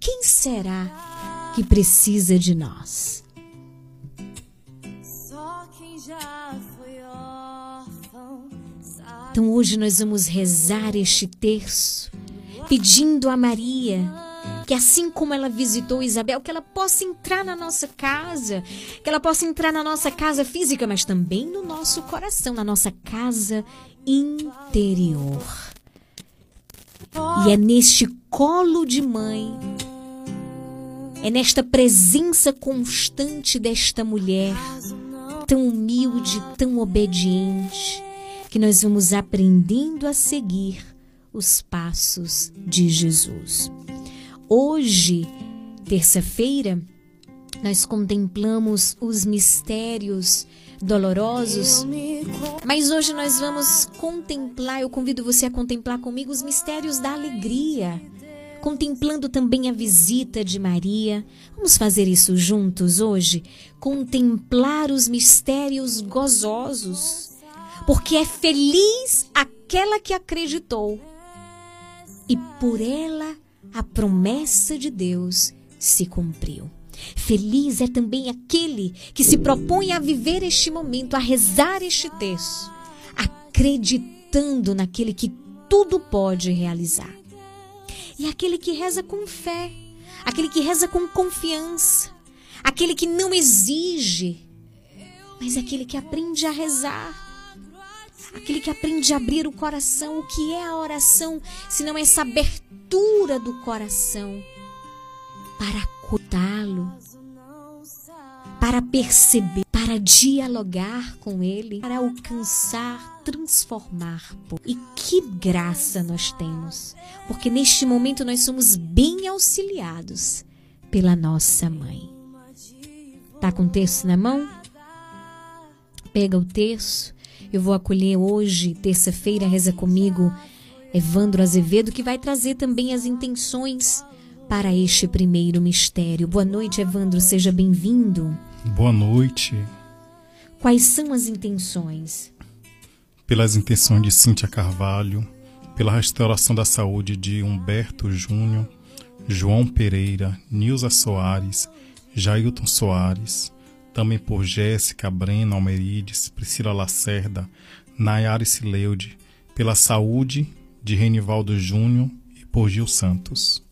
Quem será que precisa de nós? Então hoje nós vamos rezar este terço, pedindo a Maria que assim como ela visitou Isabel, que ela possa entrar na nossa casa, que ela possa entrar na nossa casa física, mas também no nosso coração, na nossa casa interior. E é neste colo de mãe, é nesta presença constante desta mulher, tão humilde, tão obediente, que nós vamos aprendendo a seguir os passos de Jesus. Hoje, terça-feira, nós contemplamos os mistérios dolorosos, mas hoje nós vamos contemplar, eu convido você a contemplar comigo os mistérios da alegria, contemplando também a visita de Maria. Vamos fazer isso juntos hoje? Contemplar os mistérios gozosos, porque é feliz aquela que acreditou e por ela a promessa de Deus se cumpriu. Feliz é também aquele que se propõe a viver este momento, a rezar este texto, acreditando naquele que tudo pode realizar. E aquele que reza com fé, aquele que reza com confiança, aquele que não exige, mas é aquele que aprende a rezar. Aquele que aprende a abrir o coração. O que é a oração se não essa abertura do coração para acordá-lo, para perceber, para dialogar com ele, para alcançar, transformar. E que graça nós temos, porque neste momento nós somos bem auxiliados pela nossa mãe. Tá com o texto na mão? Pega o terço. Eu vou acolher hoje, terça-feira, reza comigo, Evandro Azevedo, que vai trazer também as intenções para este primeiro mistério. Boa noite, Evandro, seja bem-vindo.
Boa noite.
Quais são as intenções?
Pelas intenções de Cíntia Carvalho, pela restauração da saúde de Humberto Júnior, João Pereira, Nilza Soares, Jailton Soares, também por Jéssica, Breno Almerides, Priscila Lacerda, Nayara Sileude, pela saúde de Renivaldo Júnior e por Gil Santos.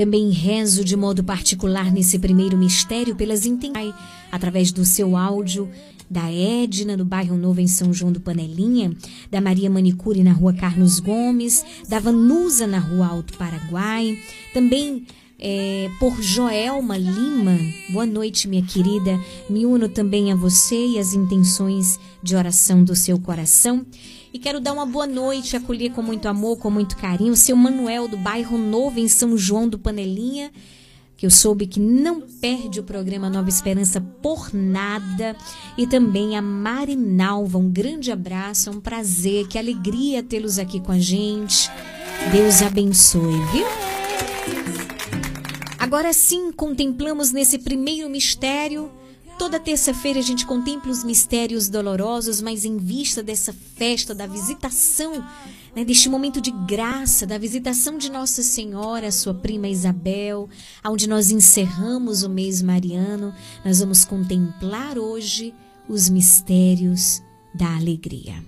Também rezo de modo particular nesse primeiro mistério pelas intenções, através do seu áudio, da Edna, no bairro Novo, em São João do Panelinha, da Maria Manicure, na rua Carlos Gomes, da Vanusa, na rua Alto Paraguai, também é, por Joelma Lima. Boa noite, minha querida. Me uno também a você e as intenções de oração do seu coração. E quero dar uma boa noite, acolher com muito amor, com muito carinho, o seu Manuel do bairro Novo, em São João do Panelinha, que eu soube que não perde o programa Nova Esperança por nada. E também a Marinalva, um grande abraço, é um prazer, que alegria tê-los aqui com a gente. Deus abençoe, viu? Agora sim, contemplamos nesse primeiro mistério. Toda terça-feira a gente contempla os mistérios dolorosos, mas em vista dessa festa da visitação, né, deste momento de graça, da visitação de Nossa Senhora, sua prima Isabel, onde nós encerramos o mês mariano, nós vamos contemplar hoje os mistérios da alegria.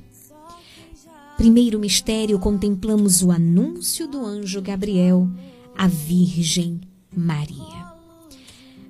Primeiro mistério, contemplamos o anúncio do anjo Gabriel à Virgem Maria.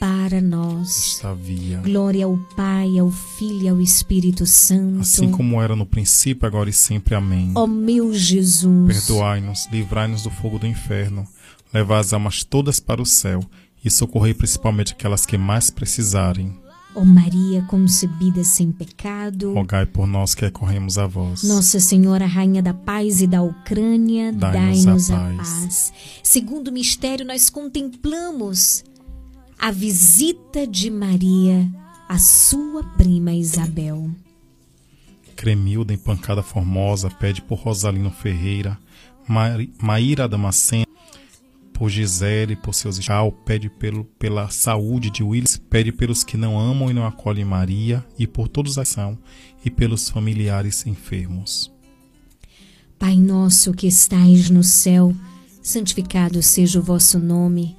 para nós. Glória ao Pai, ao Filho e ao Espírito Santo.
Assim como era no princípio, agora e sempre. Amém.
Ó meu Jesus,
Perdoai-nos, livrai-nos do fogo do inferno, levai as almas todas para o céu e socorrei principalmente aquelas que mais precisarem.
ó Maria concebida sem pecado,
Rogai por nós que recorremos a vós.
Nossa Senhora, Rainha da Paz e da Ucrânia,
Dai-nos
dai-nos
a
a
paz.
paz. Segundo mistério, nós contemplamos a visita de Maria à sua prima Isabel.
Cremilda, Empancada Formosa, pede por Rosalino Ferreira, Mari- Maíra Damasceno, por Gisele, por seus Chau, pede pelo, pela saúde de Willis, pede pelos que não amam e não acolhem Maria, e por todos a são, e pelos familiares enfermos.
Pai nosso que estais no céu, santificado seja o vosso nome,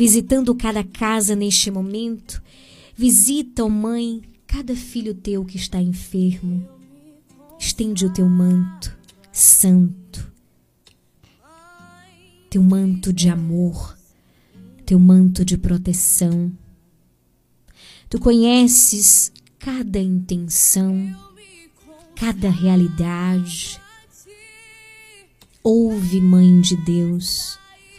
visitando cada casa neste momento. Visita, ó Mãe, cada filho teu que está enfermo. Estende o teu manto santo, teu manto de amor, teu manto de proteção. Tu conheces cada intenção, cada realidade. Ouve, Mãe de Deus,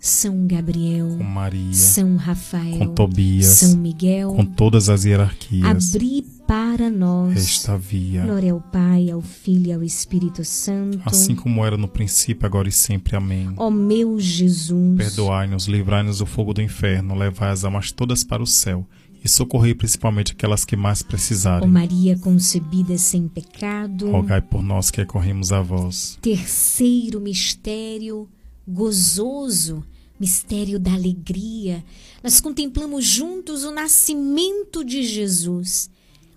São Gabriel,
Com Maria,
São Rafael,
com Tobias,
São Miguel,
com todas as hierarquias,
abri para nós
esta via.
Glória ao Pai, ao Filho e ao Espírito Santo.
Assim como era no princípio, agora e sempre. Amém.
Ó meu Jesus,
Perdoai-nos, livrai-nos do fogo do inferno, levai as almas todas para o céu e socorrei principalmente aquelas que mais
Ó
precisarem.
Maria concebida sem pecado.
Rogai por nós que recorremos a vós.
Terceiro mistério gozoso, mistério da alegria. Nós contemplamos juntos o nascimento de Jesus,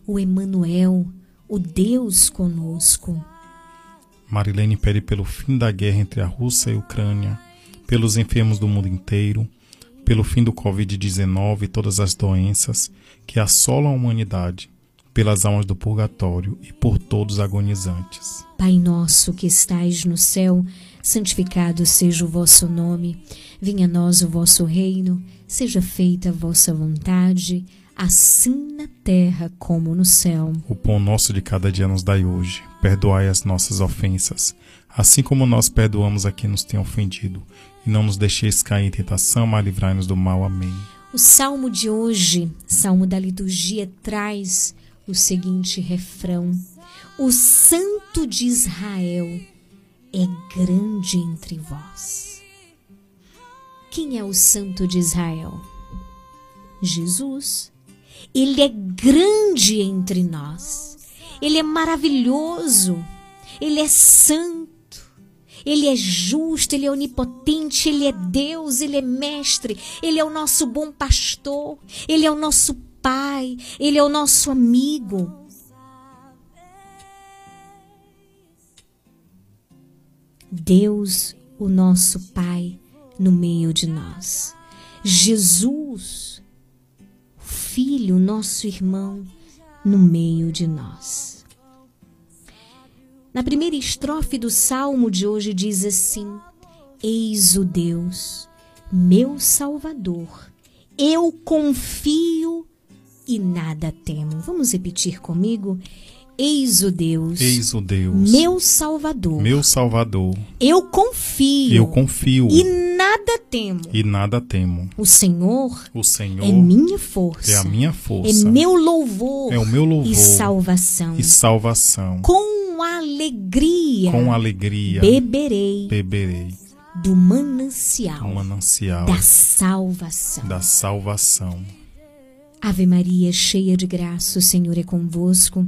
o Emanuel, o Deus conosco.
Marilene pede pelo fim da guerra entre a Rússia e a Ucrânia, pelos enfermos do mundo inteiro, pelo fim do Covid-19 e todas as doenças que assolam a humanidade, pelas almas do purgatório e por todos os agonizantes.
Pai nosso que estais no céu, santificado seja o vosso nome. Venha a nós o vosso reino, seja feita a vossa vontade, assim na terra como no céu.
O pão nosso de cada dia nos dai hoje. Perdoai as nossas ofensas, assim como nós perdoamos a quem nos tem ofendido. E não nos deixeis cair em tentação, mas livrai-nos do mal. Amém.
O salmo de hoje, salmo da liturgia, traz o seguinte refrão: O Santo de Israel é grande entre vós. Quem é o Santo de Israel? Jesus. Ele é grande entre nós. Ele é maravilhoso. Ele é santo. Ele é justo, ele é onipotente, ele é Deus, ele é mestre, ele é o nosso bom pastor, ele é o nosso pai, ele é o nosso amigo. Deus, o nosso Pai, no meio de nós. Jesus, Filho, nosso irmão, no meio de nós. Na primeira estrofe do salmo de hoje diz assim: Eis o Deus, meu Salvador, eu confio e nada temo. Vamos repetir comigo? Eis o Deus,
Eis o Deus,
meu Salvador,
meu Salvador.
eu confio
Eu confio
e nada temo.
e nada temo.
O Senhor
O Senhor
é minha força,
é a minha
é
força,
meu louvor,
é o meu louvor
e salvação.
e salvação.
Com alegria,
Com alegria
beberei
beberei
do manancial
o manancial
da salvação.
da salvação.
Ave Maria, cheia de graça, o Senhor é convosco.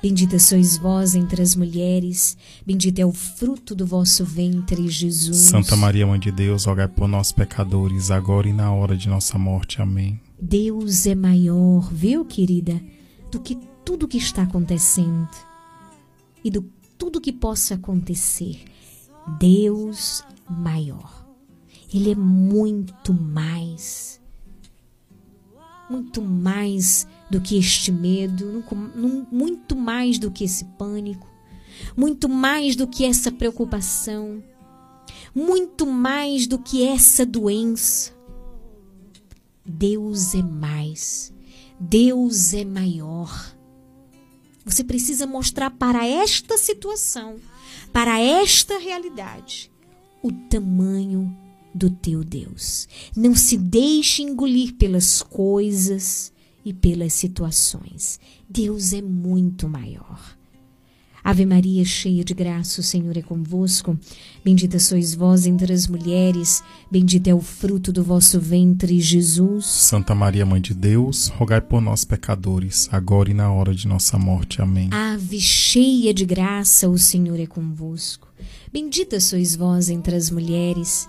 Bendita sois vós entre as mulheres, bendito é o fruto do vosso ventre, Jesus.
Santa Maria, Mãe de Deus, rogai por nós pecadores, agora e na hora de nossa morte. Amém.
Deus é maior, viu, querida, do que tudo que está acontecendo e do tudo que possa acontecer. Deus maior. Ele é muito mais. Muito mais do que este medo, muito mais do que esse pânico, muito mais do que essa preocupação, muito mais do que essa doença. Deus é mais. Deus é maior. Você precisa mostrar para esta situação, para esta realidade, o tamanho do teu Deus. Não se deixe engolir pelas coisas e pelas situações. Deus é muito maior. Ave Maria, cheia de graça, o Senhor é convosco. Bendita sois vós entre as mulheres, bendito é o fruto do vosso ventre, Jesus.
Santa Maria, Mãe de Deus, rogai por nós pecadores, agora e na hora de nossa morte. Amém.
Ave cheia de graça, o Senhor é convosco. Bendita sois vós entre as mulheres,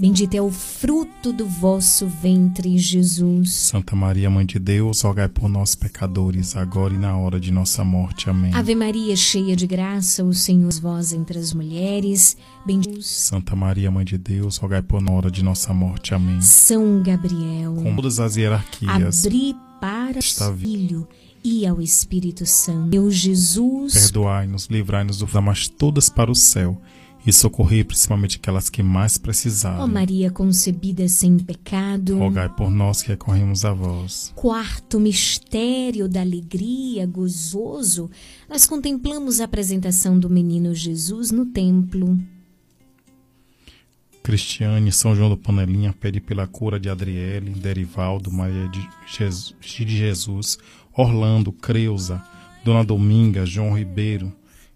Bendito é o fruto do vosso ventre, Jesus.
Santa Maria, Mãe de Deus, rogai por nós, pecadores, agora e na hora de nossa morte. Amém.
Ave Maria, cheia de graça, o Senhor é vós entre as mulheres. Bendito
Santa Maria, Mãe de Deus, rogai por nós, na hora de nossa morte. Amém.
São Gabriel.
Com todas as hierarquias.
Abri para o Filho e ao Espírito Santo. Meu Jesus.
Perdoai-nos, livrai-nos do mas todas para o céu e socorrer principalmente aquelas que mais precisarem.
Ó Maria concebida sem pecado,
rogai por nós que recorremos a vós.
Quarto mistério da alegria, gozoso, nós contemplamos a apresentação do menino Jesus no templo.
Cristiane, São João do Panelinha pede pela cura de Adriele, Derivaldo, Maria de Jesus, de Jesus Orlando, Creuza, Dona Dominga, João Ribeiro,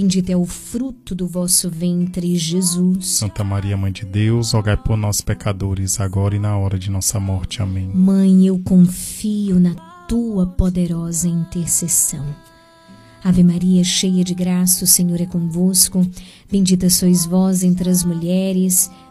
Bendito é o fruto do vosso ventre, Jesus.
Santa Maria, Mãe de Deus, rogai por nós, pecadores, agora e na hora de nossa morte. Amém.
Mãe, eu confio na tua poderosa intercessão. Ave Maria, cheia de graça, o Senhor é convosco. Bendita sois vós entre as mulheres.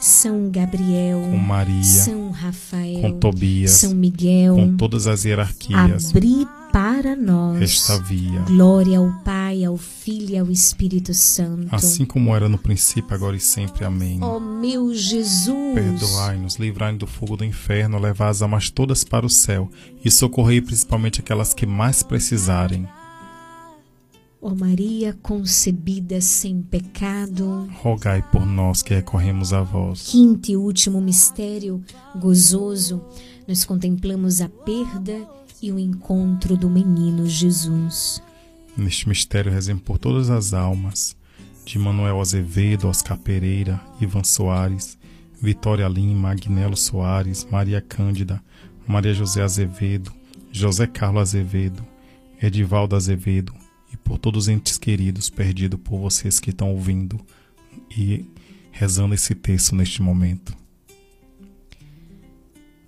São Gabriel,
com Maria,
São Rafael,
com Tobias,
São Miguel,
com todas as hierarquias,
abri para nós
esta via.
Glória ao Pai, ao Filho e ao Espírito Santo.
Assim como era no princípio, agora e sempre. Amém.
Ó oh, meu Jesus,
perdoai-nos, livrai-nos do fogo do inferno, levai as almas todas para o céu e socorrei principalmente aquelas que mais precisarem.
Ó Maria concebida sem pecado,
rogai por nós que recorremos a vós.
Quinto e último mistério gozoso, nós contemplamos a perda e o encontro do menino Jesus.
Neste mistério rezemos por todas as almas, de Manuel Azevedo, Oscar Pereira, Ivan Soares, Vitória Lima, Agnelo Soares, Maria Cândida, Maria José Azevedo, José Carlos Azevedo, Edivaldo Azevedo, por todos os entes queridos perdidos por vocês que estão ouvindo e rezando esse texto neste momento.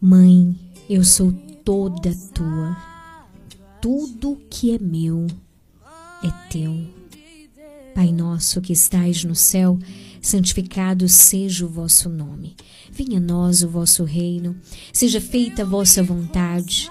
Mãe, eu sou toda tua. Tudo que é meu é teu. Pai nosso que estais no céu, santificado seja o vosso nome. Venha a nós o vosso reino, seja feita a vossa vontade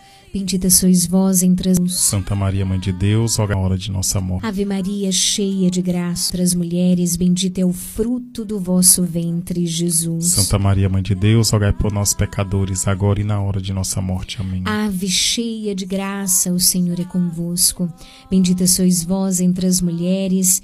Bendita sois vós entre as
Santa Maria, Mãe de Deus, rogai na hora de nossa morte.
Ave Maria, cheia de graça, entre as mulheres, bendito é o fruto do vosso ventre, Jesus.
Santa Maria, Mãe de Deus, rogai por nós pecadores, agora e na hora de nossa morte. Amém.
Ave cheia de graça, o Senhor é convosco. Bendita sois vós entre as mulheres,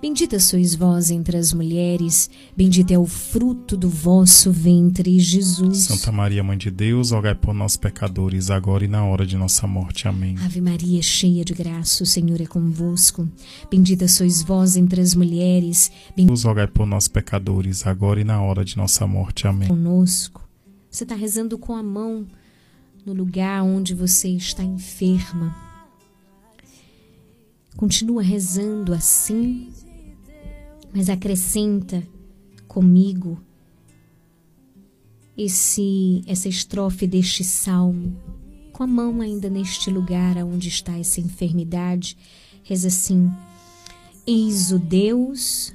Bendita sois vós entre as mulheres, bendito é o fruto do vosso ventre, Jesus.
Santa Maria, Mãe de Deus, rogai por nós pecadores, agora e na hora de nossa morte. Amém.
Ave Maria, cheia de graça, o Senhor é convosco. Bendita sois vós entre as mulheres, bendito
Deus, rogai por nós pecadores, agora e na hora de nossa morte. Amém.
conosco. Você está rezando com a mão no lugar onde você está enferma. Continua rezando assim, mas acrescenta comigo esse essa estrofe deste salmo, com a mão ainda neste lugar onde está essa enfermidade, reza assim: Eis o Deus,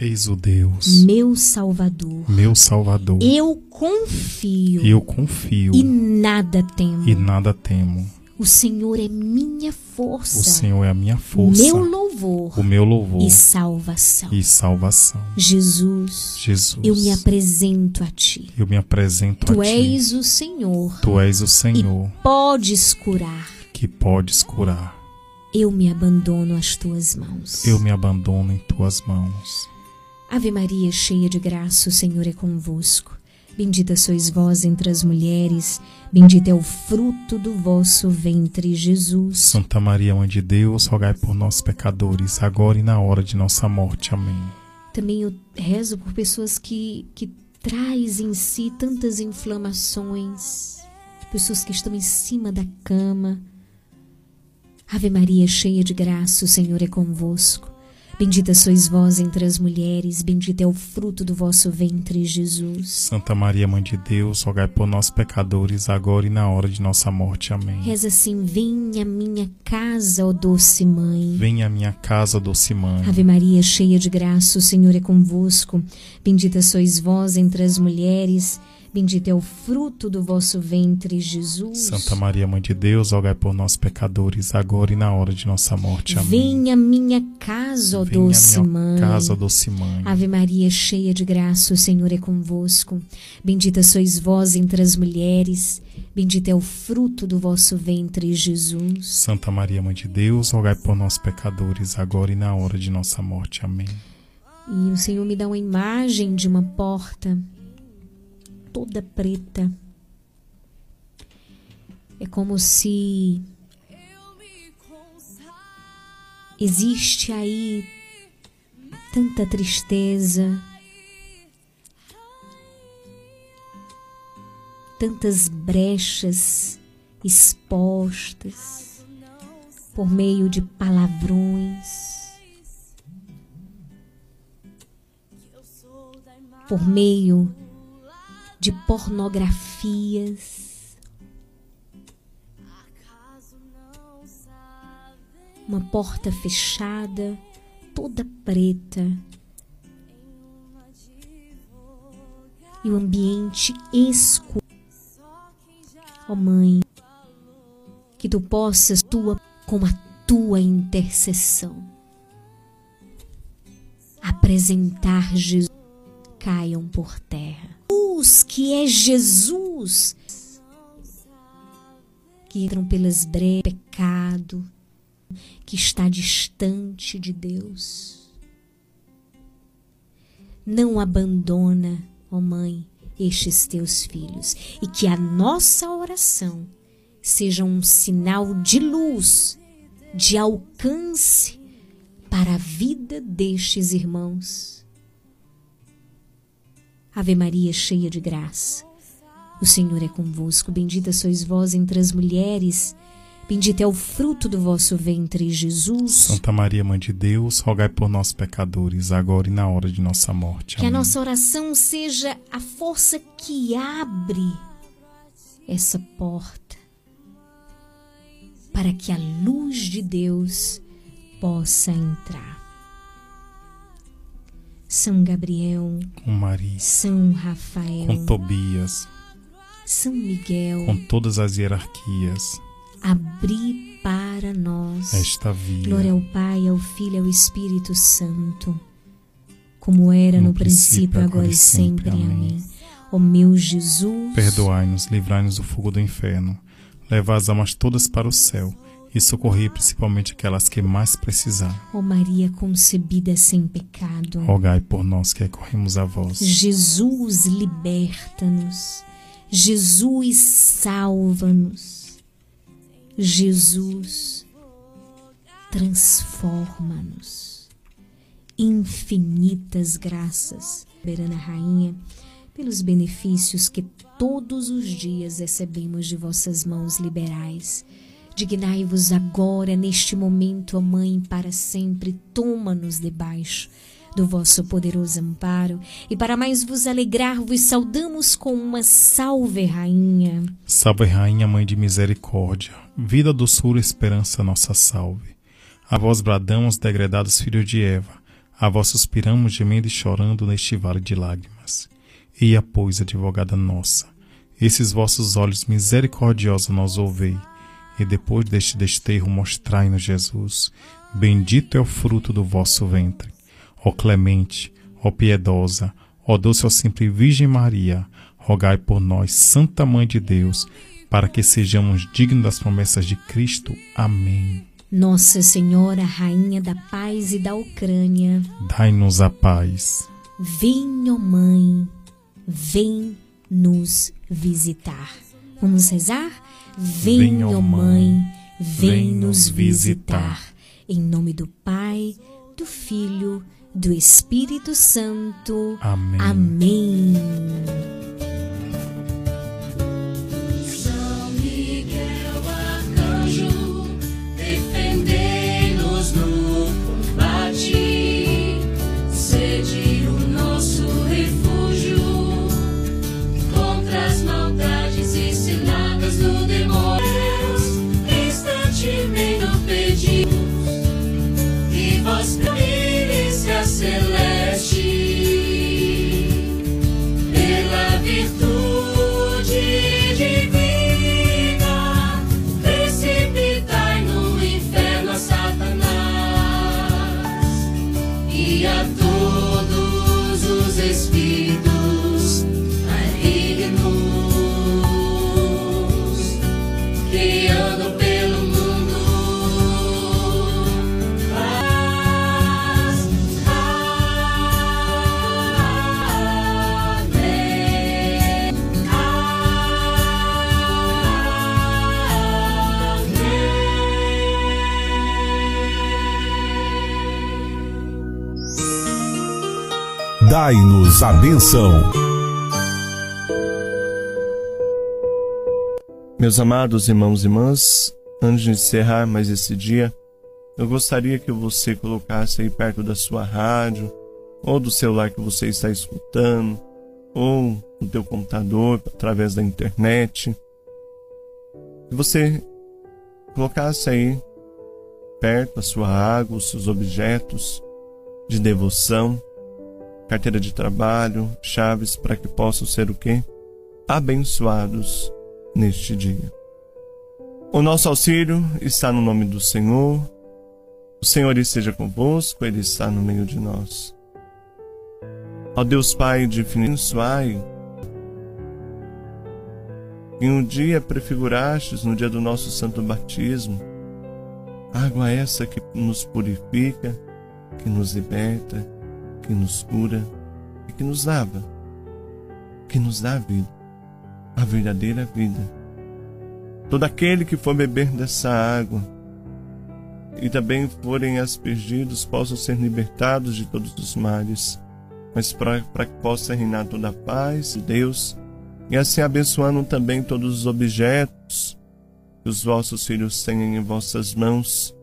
Eis o Deus,
meu Salvador.
meu Salvador.
Eu confio
Eu confio
e nada temo.
e nada temo.
O Senhor é minha força.
O Senhor é a minha força,
Meu louvor.
o meu louvor
e salvação.
e salvação.
Jesus,
Jesus,
eu me apresento a ti.
eu me apresento
Tu
a ti.
és o Senhor.
Tu és o Senhor
Podes curar.
que podes curar.
Eu me abandono às tuas mãos.
Eu me abandono em tuas mãos.
Ave Maria, cheia de graça, o Senhor é convosco. Bendita sois vós entre as mulheres, bendito é o fruto do vosso ventre, Jesus.
Santa Maria, Mãe de Deus, rogai por nós pecadores, agora e na hora de nossa morte. Amém.
Também eu rezo por pessoas que, que traz em si tantas inflamações, pessoas que estão em cima da cama. Ave Maria, cheia de graça, o Senhor é convosco. Bendita sois vós entre as mulheres, bendito é o fruto do vosso ventre, Jesus.
Santa Maria, Mãe de Deus, rogai por nós pecadores, agora e na hora de nossa morte. Amém.
Reza assim: Venha minha casa, ó doce mãe.
Venha à minha casa, doce mãe.
Ave Maria, cheia de graça, o Senhor é convosco. Bendita sois vós entre as mulheres, bendito é o fruto do vosso ventre, Jesus.
Santa Maria, Mãe de Deus, rogai por nós pecadores, agora e na hora de nossa morte. Amém.
Venha minha casa, ó
Venha
doce
minha
mãe.
casa, doce mãe.
Ave Maria, cheia de graça, o Senhor é convosco. Bendita sois vós entre as mulheres, bendito é o fruto do vosso ventre, Jesus.
Santa Maria, Mãe de Deus, rogai por nós pecadores, agora e na hora de nossa morte. Amém.
E o Senhor me dá uma imagem de uma porta toda preta. É como se existe aí tanta tristeza, tantas brechas expostas por meio de palavrões. Por meio de pornografias. Uma porta fechada, toda preta. E o ambiente escuro. Ó Mãe, que tu possas tua com a tua intercessão apresentar Jesus caiam por terra. Luz que é Jesus, que entram pelas brechas pecado, que está distante de Deus. Não abandona, ó Mãe, estes teus filhos e que a nossa oração seja um sinal de luz, de alcance para a vida destes irmãos. Ave Maria, cheia de graça, o Senhor é convosco. Bendita sois vós entre as mulheres, Bendito é o fruto do vosso ventre, Jesus.
Santa Maria, Mãe de Deus, rogai por nós pecadores, agora e na hora de nossa morte.
Que a
Amém.
nossa oração seja a força que abre essa porta para que a luz de Deus possa entrar. São Gabriel,
Com Maria,
São Rafael,
com Tobias,
São Miguel,
com todas as hierarquias,
abri para nós
esta via.
Glória ao Pai, ao Filho e ao Espírito Santo, como era no,
No
princípio,
princípio,
agora e sempre.
Amém.
Amém. Ó meu Jesus,
Perdoai-nos, livrai-nos do fogo do inferno, levai as almas todas para o céu e socorrei principalmente aquelas que mais precisarem.
ó Maria concebida sem pecado,
Rogai por nós que recorremos a vós.
Jesus liberta-nos, Jesus salva-nos, Jesus transforma-nos. Infinitas graças, soberana Rainha, pelos benefícios que todos os dias recebemos de vossas mãos liberais. Dignai-vos agora, neste momento, ó Mãe, para sempre, toma-nos debaixo do vosso poderoso amparo, e para mais vos alegrar, vos saudamos com uma salve, Rainha.
Salve, Rainha, Mãe de Misericórdia, vida, doçura, esperança, nossa salve. A vós bradamos, degredados filhos de Eva, a vós suspiramos, gemendo e chorando neste vale de lágrimas. Eia, pois, advogada nossa, esses vossos olhos misericordiosos nos ouvei, e depois deste desterro mostrai-nos Jesus. Bendito é o fruto do vosso ventre. Ó clemente, ó piedosa, ó doce, ó sempre Virgem Maria, rogai por nós, Santa Mãe de Deus, para que sejamos dignos das promessas de Cristo. Amém.
Nossa Senhora, Rainha da Paz e da Ucrânia,
Dai-nos a paz.
vem, ó Mãe, vem nos visitar. Vamos rezar? Vem,
ó
Mãe, vem, nos visitar. Em nome do Pai, do Filho, do Espírito Santo.
Amém.
Amém.
Dai-nos a.
Meus amados irmãos e irmãs, antes de encerrar mais esse dia, eu gostaria que você colocasse aí perto da sua rádio, ou do celular que você está escutando, ou do teu computador através da internet, que você colocasse aí perto a sua água, os seus objetos de devoção, carteira de trabalho, chaves para que possam ser o quê? Abençoados neste dia. O nosso auxílio está no nome do Senhor. O Senhor esteja convosco, Ele está no meio de nós. Ó Deus Pai de infinito, em um dia prefigurastes no dia do nosso santo batismo, água essa que nos purifica, que nos liberta, que nos cura e que nos lava, que nos dá a vida, a verdadeira vida. Todo aquele que for beber dessa água e também forem aspergidos possam ser libertados de todos os males, mas para que possa reinar toda a paz de Deus e assim abençoando também todos os objetos que os vossos filhos tenham em vossas mãos,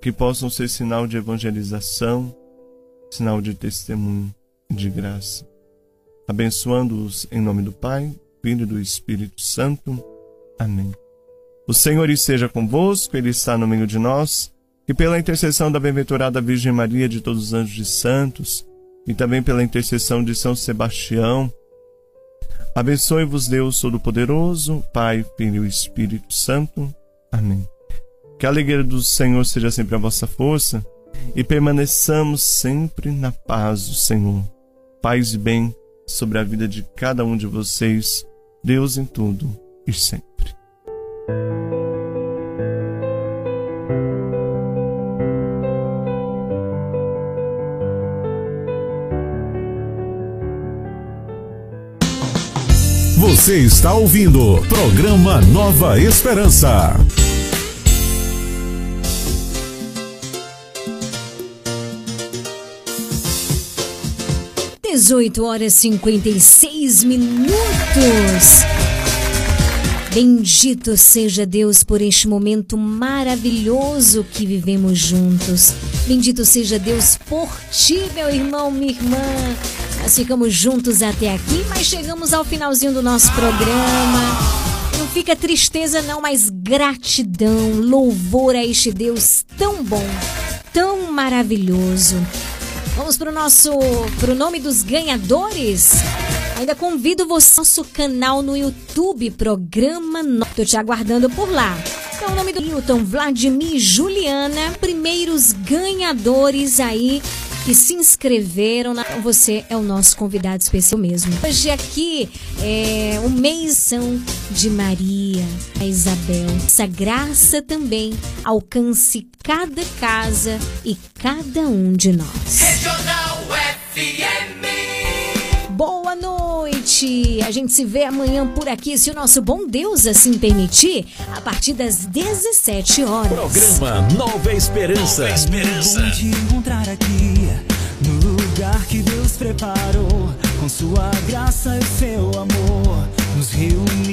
que possam ser sinal de evangelização, sinal de testemunho de graça. Abençoando-os em nome do Pai, Filho e do Espírito Santo. Amém. O Senhor esteja convosco, Ele está no meio de nós, e pela intercessão da bem-aventurada Virgem Maria de todos os anjos e santos, e também pela intercessão de São Sebastião, abençoe-vos Deus Todo-Poderoso, Pai, Filho e Espírito Santo. Amém. Que a alegria do Senhor seja sempre a vossa força e permaneçamos sempre na paz do Senhor. Paz e bem sobre a vida de cada um de vocês, Deus em tudo e sempre.
Você está ouvindo programa Nova Esperança.
18 horas 56 minutos. Bendito seja Deus por este momento maravilhoso que vivemos juntos. Bendito seja Deus por ti, meu irmão, minha irmã. Nós ficamos juntos até aqui, mas chegamos ao finalzinho do nosso programa. Não fica tristeza, não, mas gratidão, louvor a este Deus tão bom, tão maravilhoso. Vamos para o nosso, para o nome dos ganhadores. Ainda convido você ao nosso canal no YouTube, programa Estou te aguardando por lá. Então, o nome do Hilton, Vladimir Juliana, primeiros ganhadores aí que se inscreveram. Na... Você é o nosso convidado especial mesmo. Hoje aqui é o mêsão de Maria, a Isabel. Essa graça também alcance cada casa e cada um de nós.
Regional FM.
Boa noite! A gente se vê amanhã por aqui, se o nosso bom Deus assim permitir, a partir das 17 horas.
Programa Nova Esperança. Nova Esperança.
Bom te encontrar aqui, lugar que Deus preparou, com sua graça e seu amor, nos reunimos.